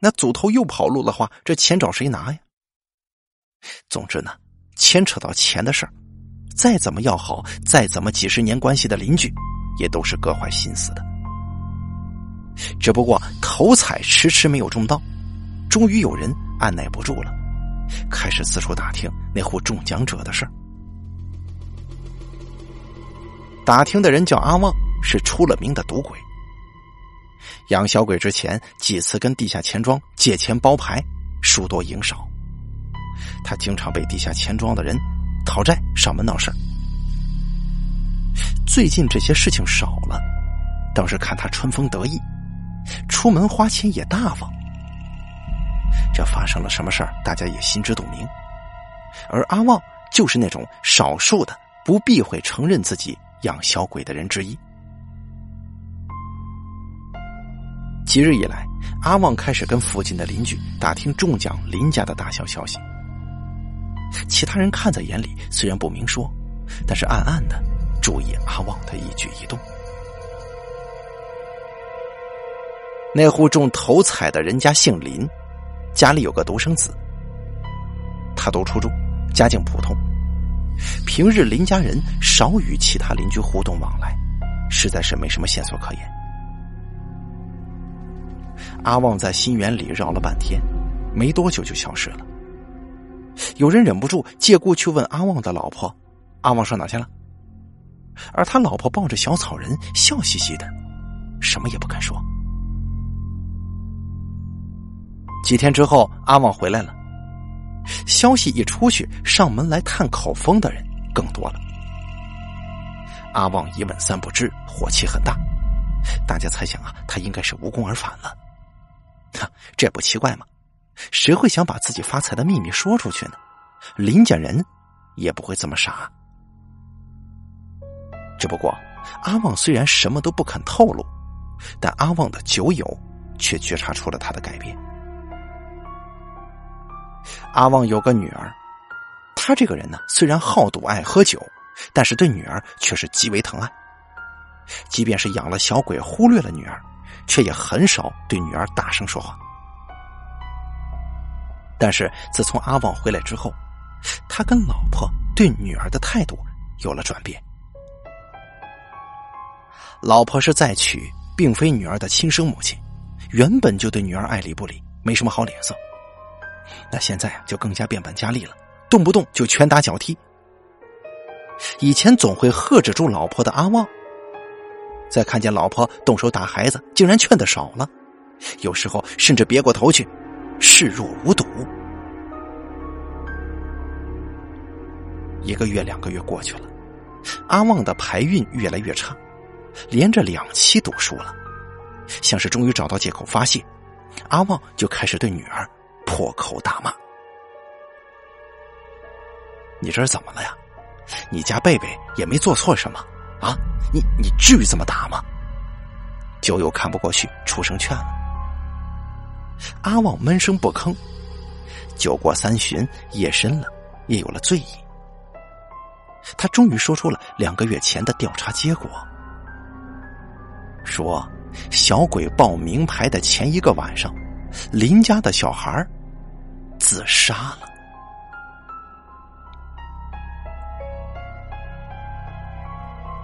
那组头又跑路的话，这钱找谁拿呀？总之呢，牵扯到钱的事儿，再怎么要好，再怎么几十年关系的邻居，也都是各怀心思的。只不过头彩迟迟没有中到，终于有人按耐不住了，开始四处打听那户中奖者的事儿。打听的人叫阿旺，是出了名的赌鬼。养小鬼之前几次跟地下钱庄借钱包牌，输多赢少。他经常被地下钱庄的人讨债上门闹事最近这些事情少了，倒是看他春风得意，出门花钱也大方。这发生了什么事儿，大家也心知肚明。而阿旺就是那种少数的不避讳承认自己养小鬼的人之一。几日以来，阿旺开始跟附近的邻居打听中奖林家的大小消息。其他人看在眼里，虽然不明说，但是暗暗的注意阿旺的一举一动。那户中头彩的人家姓林，家里有个独生子。他读初中，家境普通，平日林家人少与其他邻居互动往来，实在是没什么线索可言。阿旺在新园里绕了半天，没多久就消失了。有人忍不住借故去问阿旺的老婆，阿旺上哪去了？而他老婆抱着小草人，笑嘻嘻的，什么也不敢说。几天之后，阿旺回来了，消息一出去，上门来探口风的人更多了。阿旺一问三不知，火气很大。大家猜想啊，他应该是无功而返了。哈，这不奇怪吗？谁会想把自己发财的秘密说出去呢？林家人也不会这么傻。只不过，阿旺虽然什么都不肯透露，但阿旺的酒友却觉察出了他的改变。阿旺有个女儿，他这个人呢，虽然好赌爱喝酒，但是对女儿却是极为疼爱。即便是养了小鬼，忽略了女儿，却也很少对女儿大声说话。但是自从阿旺回来之后，他跟老婆对女儿的态度有了转变。老婆是再娶，并非女儿的亲生母亲，原本就对女儿爱理不理，没什么好脸色。那现在啊，就更加变本加厉了，动不动就拳打脚踢。以前总会呵止住老婆的阿旺，在看见老婆动手打孩子，竟然劝的少了，有时候甚至别过头去，视若无睹。一个月、两个月过去了，阿旺的牌运越来越差。连着两期赌输了，像是终于找到借口发泄，阿旺就开始对女儿破口大骂：“你这是怎么了呀？你家贝贝也没做错什么啊！你你至于这么打吗？”九友看不过去，出声劝了。阿旺闷声不吭。酒过三巡，夜深了，也有了醉意。他终于说出了两个月前的调查结果。说，小鬼报名牌的前一个晚上，邻家的小孩自杀了。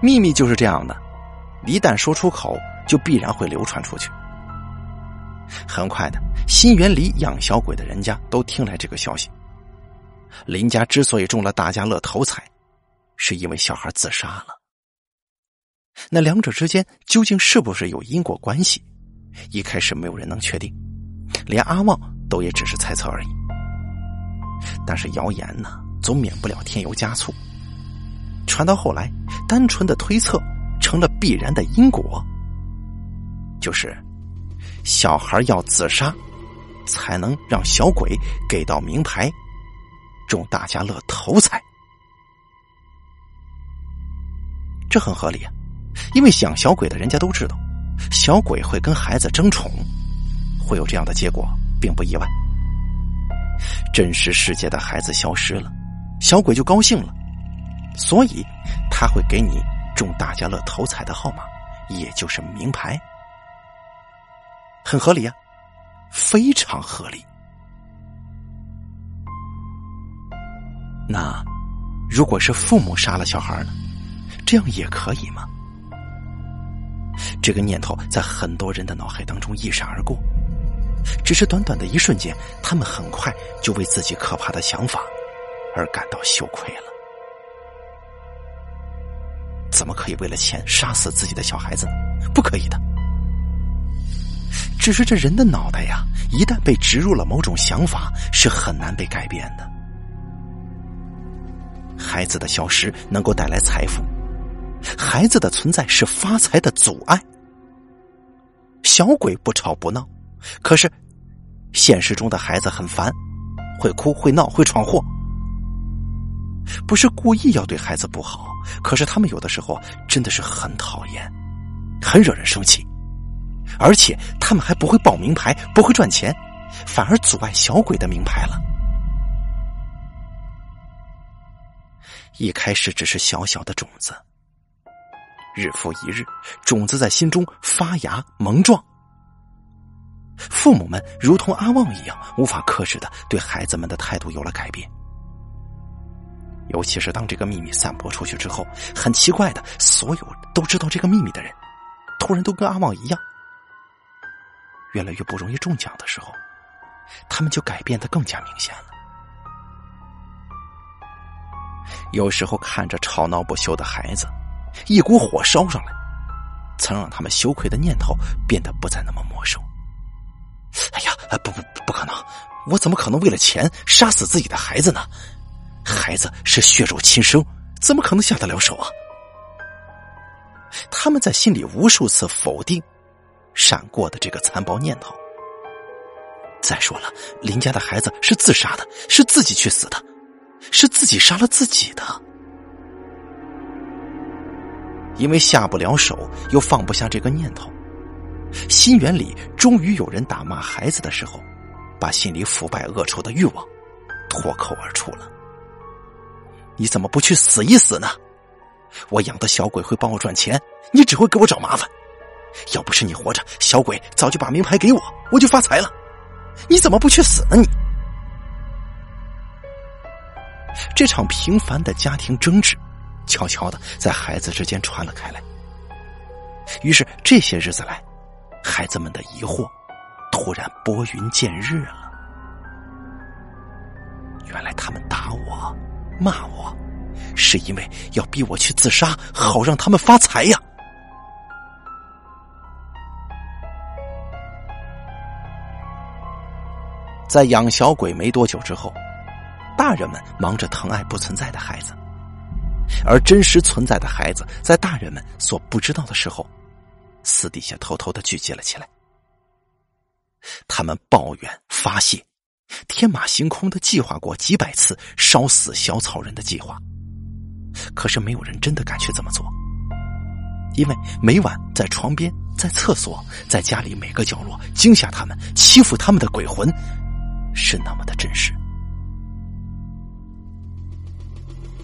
秘密就是这样的，一旦说出口，就必然会流传出去。很快的，新园里养小鬼的人家都听来这个消息。林家之所以中了大家乐头彩，是因为小孩自杀了。那两者之间究竟是不是有因果关系？一开始没有人能确定，连阿旺都也只是猜测而已。但是谣言呢，总免不了添油加醋。传到后来，单纯的推测成了必然的因果，就是小孩要自杀，才能让小鬼给到名牌，中大家乐头彩。这很合理啊。因为想小鬼的人家都知道，小鬼会跟孩子争宠，会有这样的结果，并不意外。真实世界的孩子消失了，小鬼就高兴了，所以他会给你中大家乐头彩的号码，也就是名牌，很合理啊，非常合理。那如果是父母杀了小孩呢？这样也可以吗？这个念头在很多人的脑海当中一闪而过，只是短短的一瞬间，他们很快就为自己可怕的想法而感到羞愧了。怎么可以为了钱杀死自己的小孩子？不可以的。只是这人的脑袋呀，一旦被植入了某种想法，是很难被改变的。孩子的消失能够带来财富。孩子的存在是发财的阻碍。小鬼不吵不闹，可是现实中的孩子很烦，会哭会闹会闯祸。不是故意要对孩子不好，可是他们有的时候真的是很讨厌，很惹人生气，而且他们还不会报名牌，不会赚钱，反而阻碍小鬼的名牌了。一开始只是小小的种子。日复一日，种子在心中发芽萌壮。父母们如同阿旺一样，无法克制的对孩子们的态度有了改变。尤其是当这个秘密散播出去之后，很奇怪的，所有都知道这个秘密的人，突然都跟阿旺一样，越来越不容易中奖的时候，他们就改变的更加明显了。有时候看着吵闹不休的孩子，一股火烧上来，曾让他们羞愧的念头变得不再那么陌生。哎呀，不不不可能！我怎么可能为了钱杀死自己的孩子呢？孩子是血肉亲生，怎么可能下得了手啊？他们在心里无数次否定闪过的这个残暴念头。再说了，林家的孩子是自杀的，是自己去死的，是自己杀了自己的。因为下不了手，又放不下这个念头，心眼里终于有人打骂孩子的时候，把心里腐败恶臭的欲望脱口而出了：“你怎么不去死一死呢？我养的小鬼会帮我赚钱，你只会给我找麻烦。要不是你活着，小鬼早就把名牌给我，我就发财了。”你怎么不去死呢？你这场平凡的家庭争执，悄悄的在孩子之间传了开来。于是这些日子来，孩子们的疑惑突然拨云见日了。原来他们打我、骂我，是因为要逼我去自杀，好让他们发财呀。在养小鬼没多久之后，大人们忙着疼爱不存在的孩子，而真实存在的孩子在大人们所不知道的时候，私底下偷偷的聚集了起来。他们抱怨发泄，天马行空的计划过几百次烧死小草人的计划，可是没有人真的敢去这么做，因为每晚在床边、在厕所、在家里每个角落惊吓他们、欺负他们的鬼魂。是那么的真实。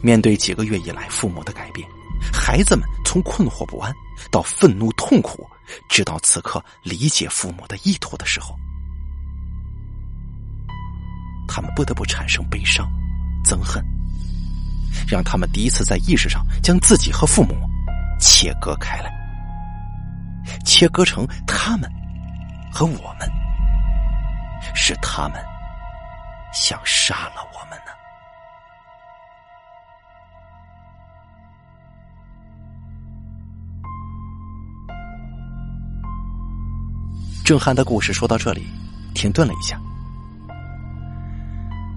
面对几个月以来父母的改变，孩子们从困惑不安到愤怒痛苦，直到此刻理解父母的意图的时候，他们不得不产生悲伤、憎恨，让他们第一次在意识上将自己和父母切割开来，切割成他们和我们，是他们。想杀了我们郑汉的故事说到这里，停顿了一下。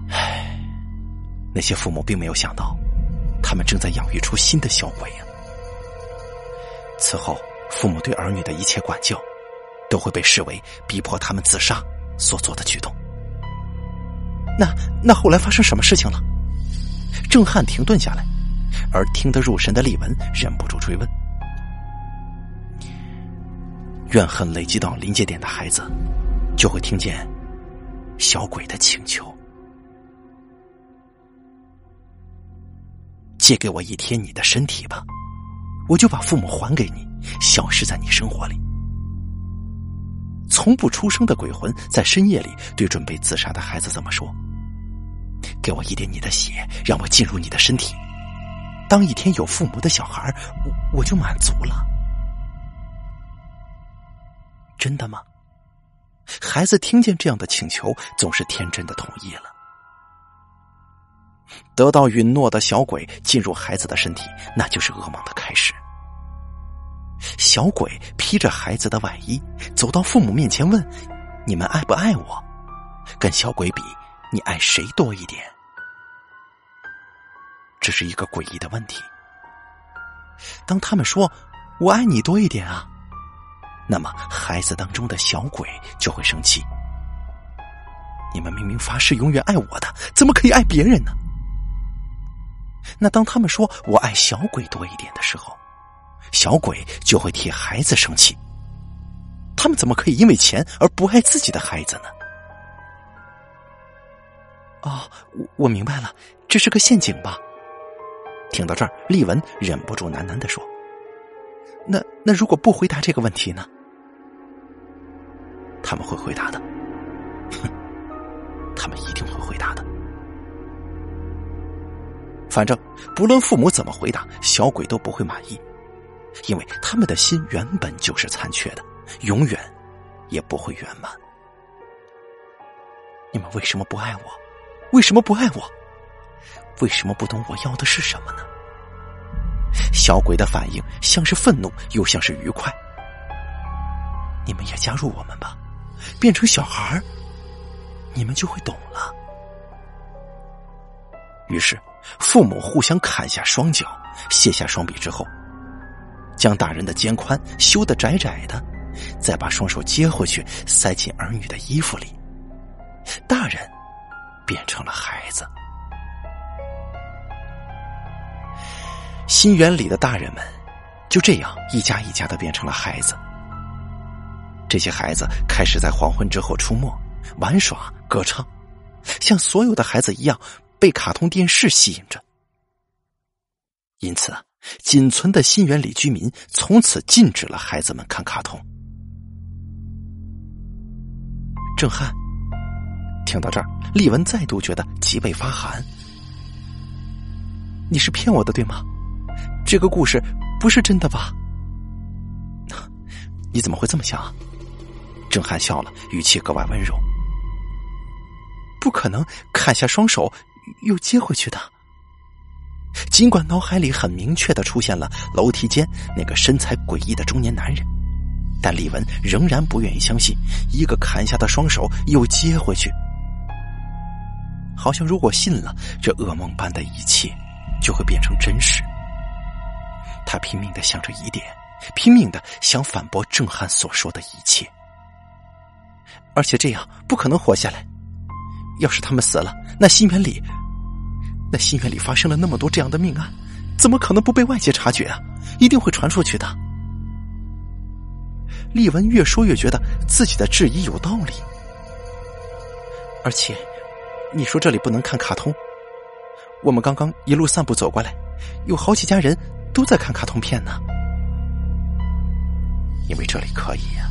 唉，那些父母并没有想到，他们正在养育出新的小鬼呀。此后，父母对儿女的一切管教，都会被视为逼迫他们自杀所做的举动。那那后来发生什么事情了？郑汉停顿下来，而听得入神的丽文忍不住追问。怨恨累积到临界点的孩子，就会听见小鬼的请求：“借给我一天你的身体吧，我就把父母还给你，消失在你生活里。”从不出声的鬼魂在深夜里对准备自杀的孩子怎么说？给我一点你的血，让我进入你的身体。当一天有父母的小孩，我我就满足了。真的吗？孩子听见这样的请求，总是天真的同意了。得到允诺的小鬼进入孩子的身体，那就是噩梦的开始。小鬼披着孩子的外衣，走到父母面前问：“你们爱不爱我？”跟小鬼比，你爱谁多一点？这是一个诡异的问题。当他们说“我爱你多一点啊”，那么孩子当中的小鬼就会生气。你们明明发誓永远爱我的，怎么可以爱别人呢？那当他们说“我爱小鬼多一点”的时候，小鬼就会替孩子生气，他们怎么可以因为钱而不爱自己的孩子呢？哦，我我明白了，这是个陷阱吧？听到这儿，丽文忍不住喃喃的说：“那那如果不回答这个问题呢？”他们会回答的，哼，他们一定会回答的。反正不论父母怎么回答，小鬼都不会满意。因为他们的心原本就是残缺的，永远也不会圆满。你们为什么不爱我？为什么不爱我？为什么不懂我要的是什么呢？小鬼的反应像是愤怒，又像是愉快。你们也加入我们吧，变成小孩儿，你们就会懂了。于是，父母互相砍下双脚，卸下双臂之后，将大人的肩宽修得窄窄的，再把双手接回去，塞进儿女的衣服里，大人变成了孩子。新园里的大人们就这样一家一家的变成了孩子。这些孩子开始在黄昏之后出没、玩耍、歌唱，像所有的孩子一样被卡通电视吸引着。因此，仅存的新园里居民从此禁止了孩子们看卡通。郑汉听到这儿，丽文再度觉得脊背发寒。你是骗我的，对吗？这个故事不是真的吧？你怎么会这么想？郑汉笑了，语气格外温柔。不可能砍下双手又接回去的。尽管脑海里很明确的出现了楼梯间那个身材诡异的中年男人，但李文仍然不愿意相信一个砍下的双手又接回去。好像如果信了，这噩梦般的一切就会变成真实。他拼命的想着疑点，拼命的想反驳郑汉所说的一切。而且这样不可能活下来。要是他们死了，那心园里，那心园里发生了那么多这样的命案，怎么可能不被外界察觉啊？一定会传出去的。丽文越说越觉得自己的质疑有道理。而且，你说这里不能看卡通，我们刚刚一路散步走过来，有好几家人都在看卡通片呢。因为这里可以呀。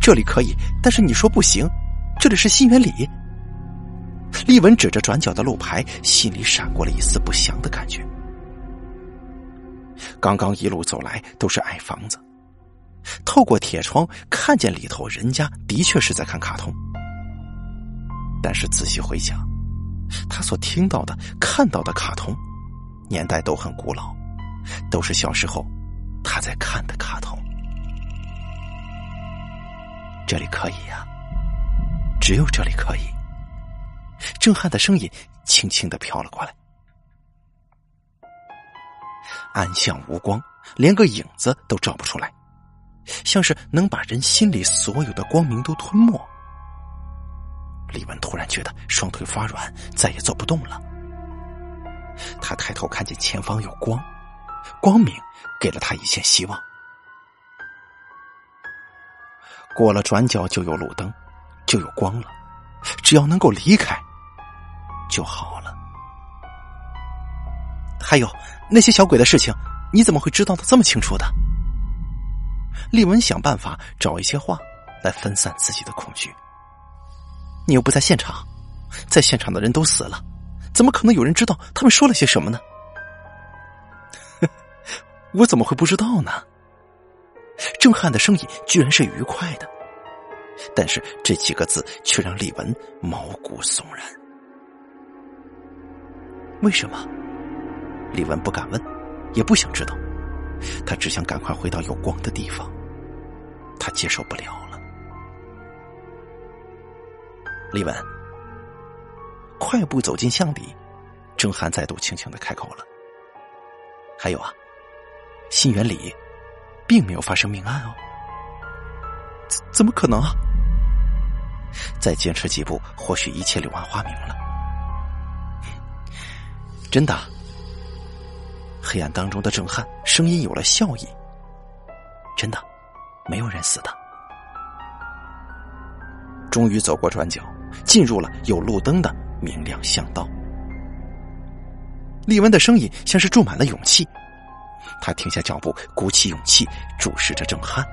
这里可以，但是你说不行。这里是新源里。丽文指着转角的路牌，心里闪过了一丝不祥的感觉。刚刚一路走来都是矮房子，透过铁窗看见里头人家的确是在看卡通。但是仔细回想，他所听到的、看到的卡通，年代都很古老，都是小时候他在看的卡通。这里可以呀，只有这里可以。震撼的声音轻轻的飘了过来，暗巷无光，连个影子都照不出来，像是能把人心里所有的光明都吞没。李文突然觉得双腿发软，再也走不动了。他抬头看见前方有光，光明给了他一线希望。过了转角就有路灯，就有光了。只要能够离开，就好了。还有那些小鬼的事情，你怎么会知道的这么清楚的？丽文想办法找一些话来分散自己的恐惧。你又不在现场，在现场的人都死了，怎么可能有人知道他们说了些什么呢？我怎么会不知道呢？郑汉的声音居然是愉快的，但是这几个字却让李文毛骨悚然。为什么？李文不敢问，也不想知道，他只想赶快回到有光的地方。他接受不了了。李文快步走进巷底，郑汉再度轻轻的开口了：“还有啊，新园里。”并没有发生命案哦，怎怎么可能啊？再坚持几步，或许一切柳暗花明了。真的，黑暗当中的郑汉声音有了笑意。真的，没有人死的。终于走过转角，进入了有路灯的明亮巷道。丽文的声音像是注满了勇气。他停下脚步，鼓起勇气，注视着郑汉。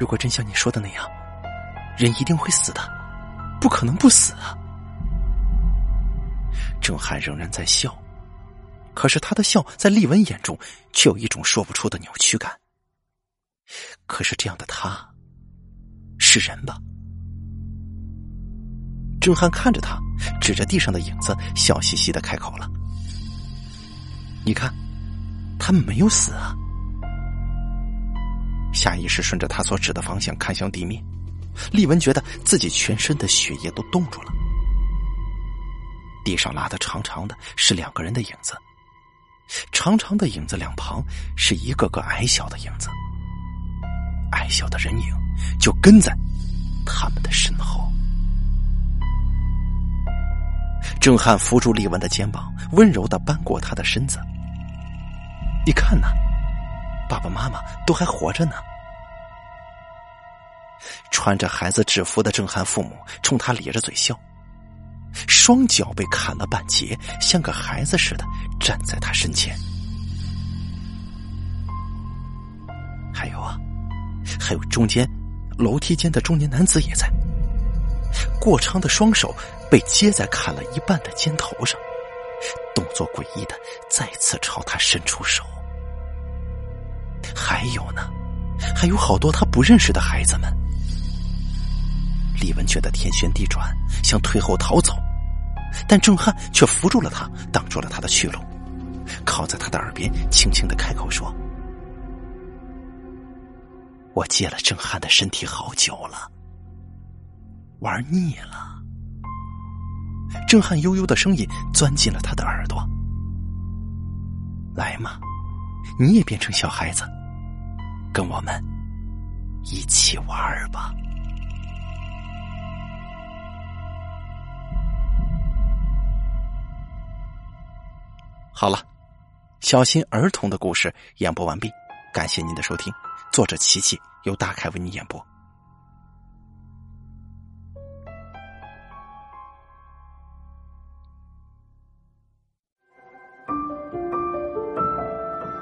如果真像你说的那样，人一定会死的，不可能不死啊！郑汉仍然在笑，可是他的笑在丽文眼中却有一种说不出的扭曲感。可是这样的他，是人吧？郑汉看着他，指着地上的影子，笑嘻嘻的开口了：“你看，他们没有死啊。”下意识顺着他所指的方向看向地面，丽文觉得自己全身的血液都冻住了。地上拉的长长的，是两个人的影子。长长的影子两旁是一个个矮小的影子，矮小的人影就跟在他们的身后。郑汉扶住丽文的肩膀，温柔的扳过她的身子。你看呐，爸爸妈妈都还活着呢。穿着孩子制服的郑汉父母冲他咧着嘴笑，双脚被砍了半截，像个孩子似的站在他身前。还有啊，还有中间楼梯间的中年男子也在，过长的双手。被接在砍了一半的肩头上，动作诡异的再次朝他伸出手。还有呢，还有好多他不认识的孩子们。李文觉得天旋地转，想退后逃走，但郑汉却扶住了他，挡住了他的去路，靠在他的耳边轻轻的开口说：“我借了郑汉的身体好久了，玩腻了。”震撼悠悠的声音钻进了他的耳朵。来嘛，你也变成小孩子，跟我们一起玩吧。好了，小心儿童的故事演播完毕，感谢您的收听。作者：琪琪，由大凯为你演播。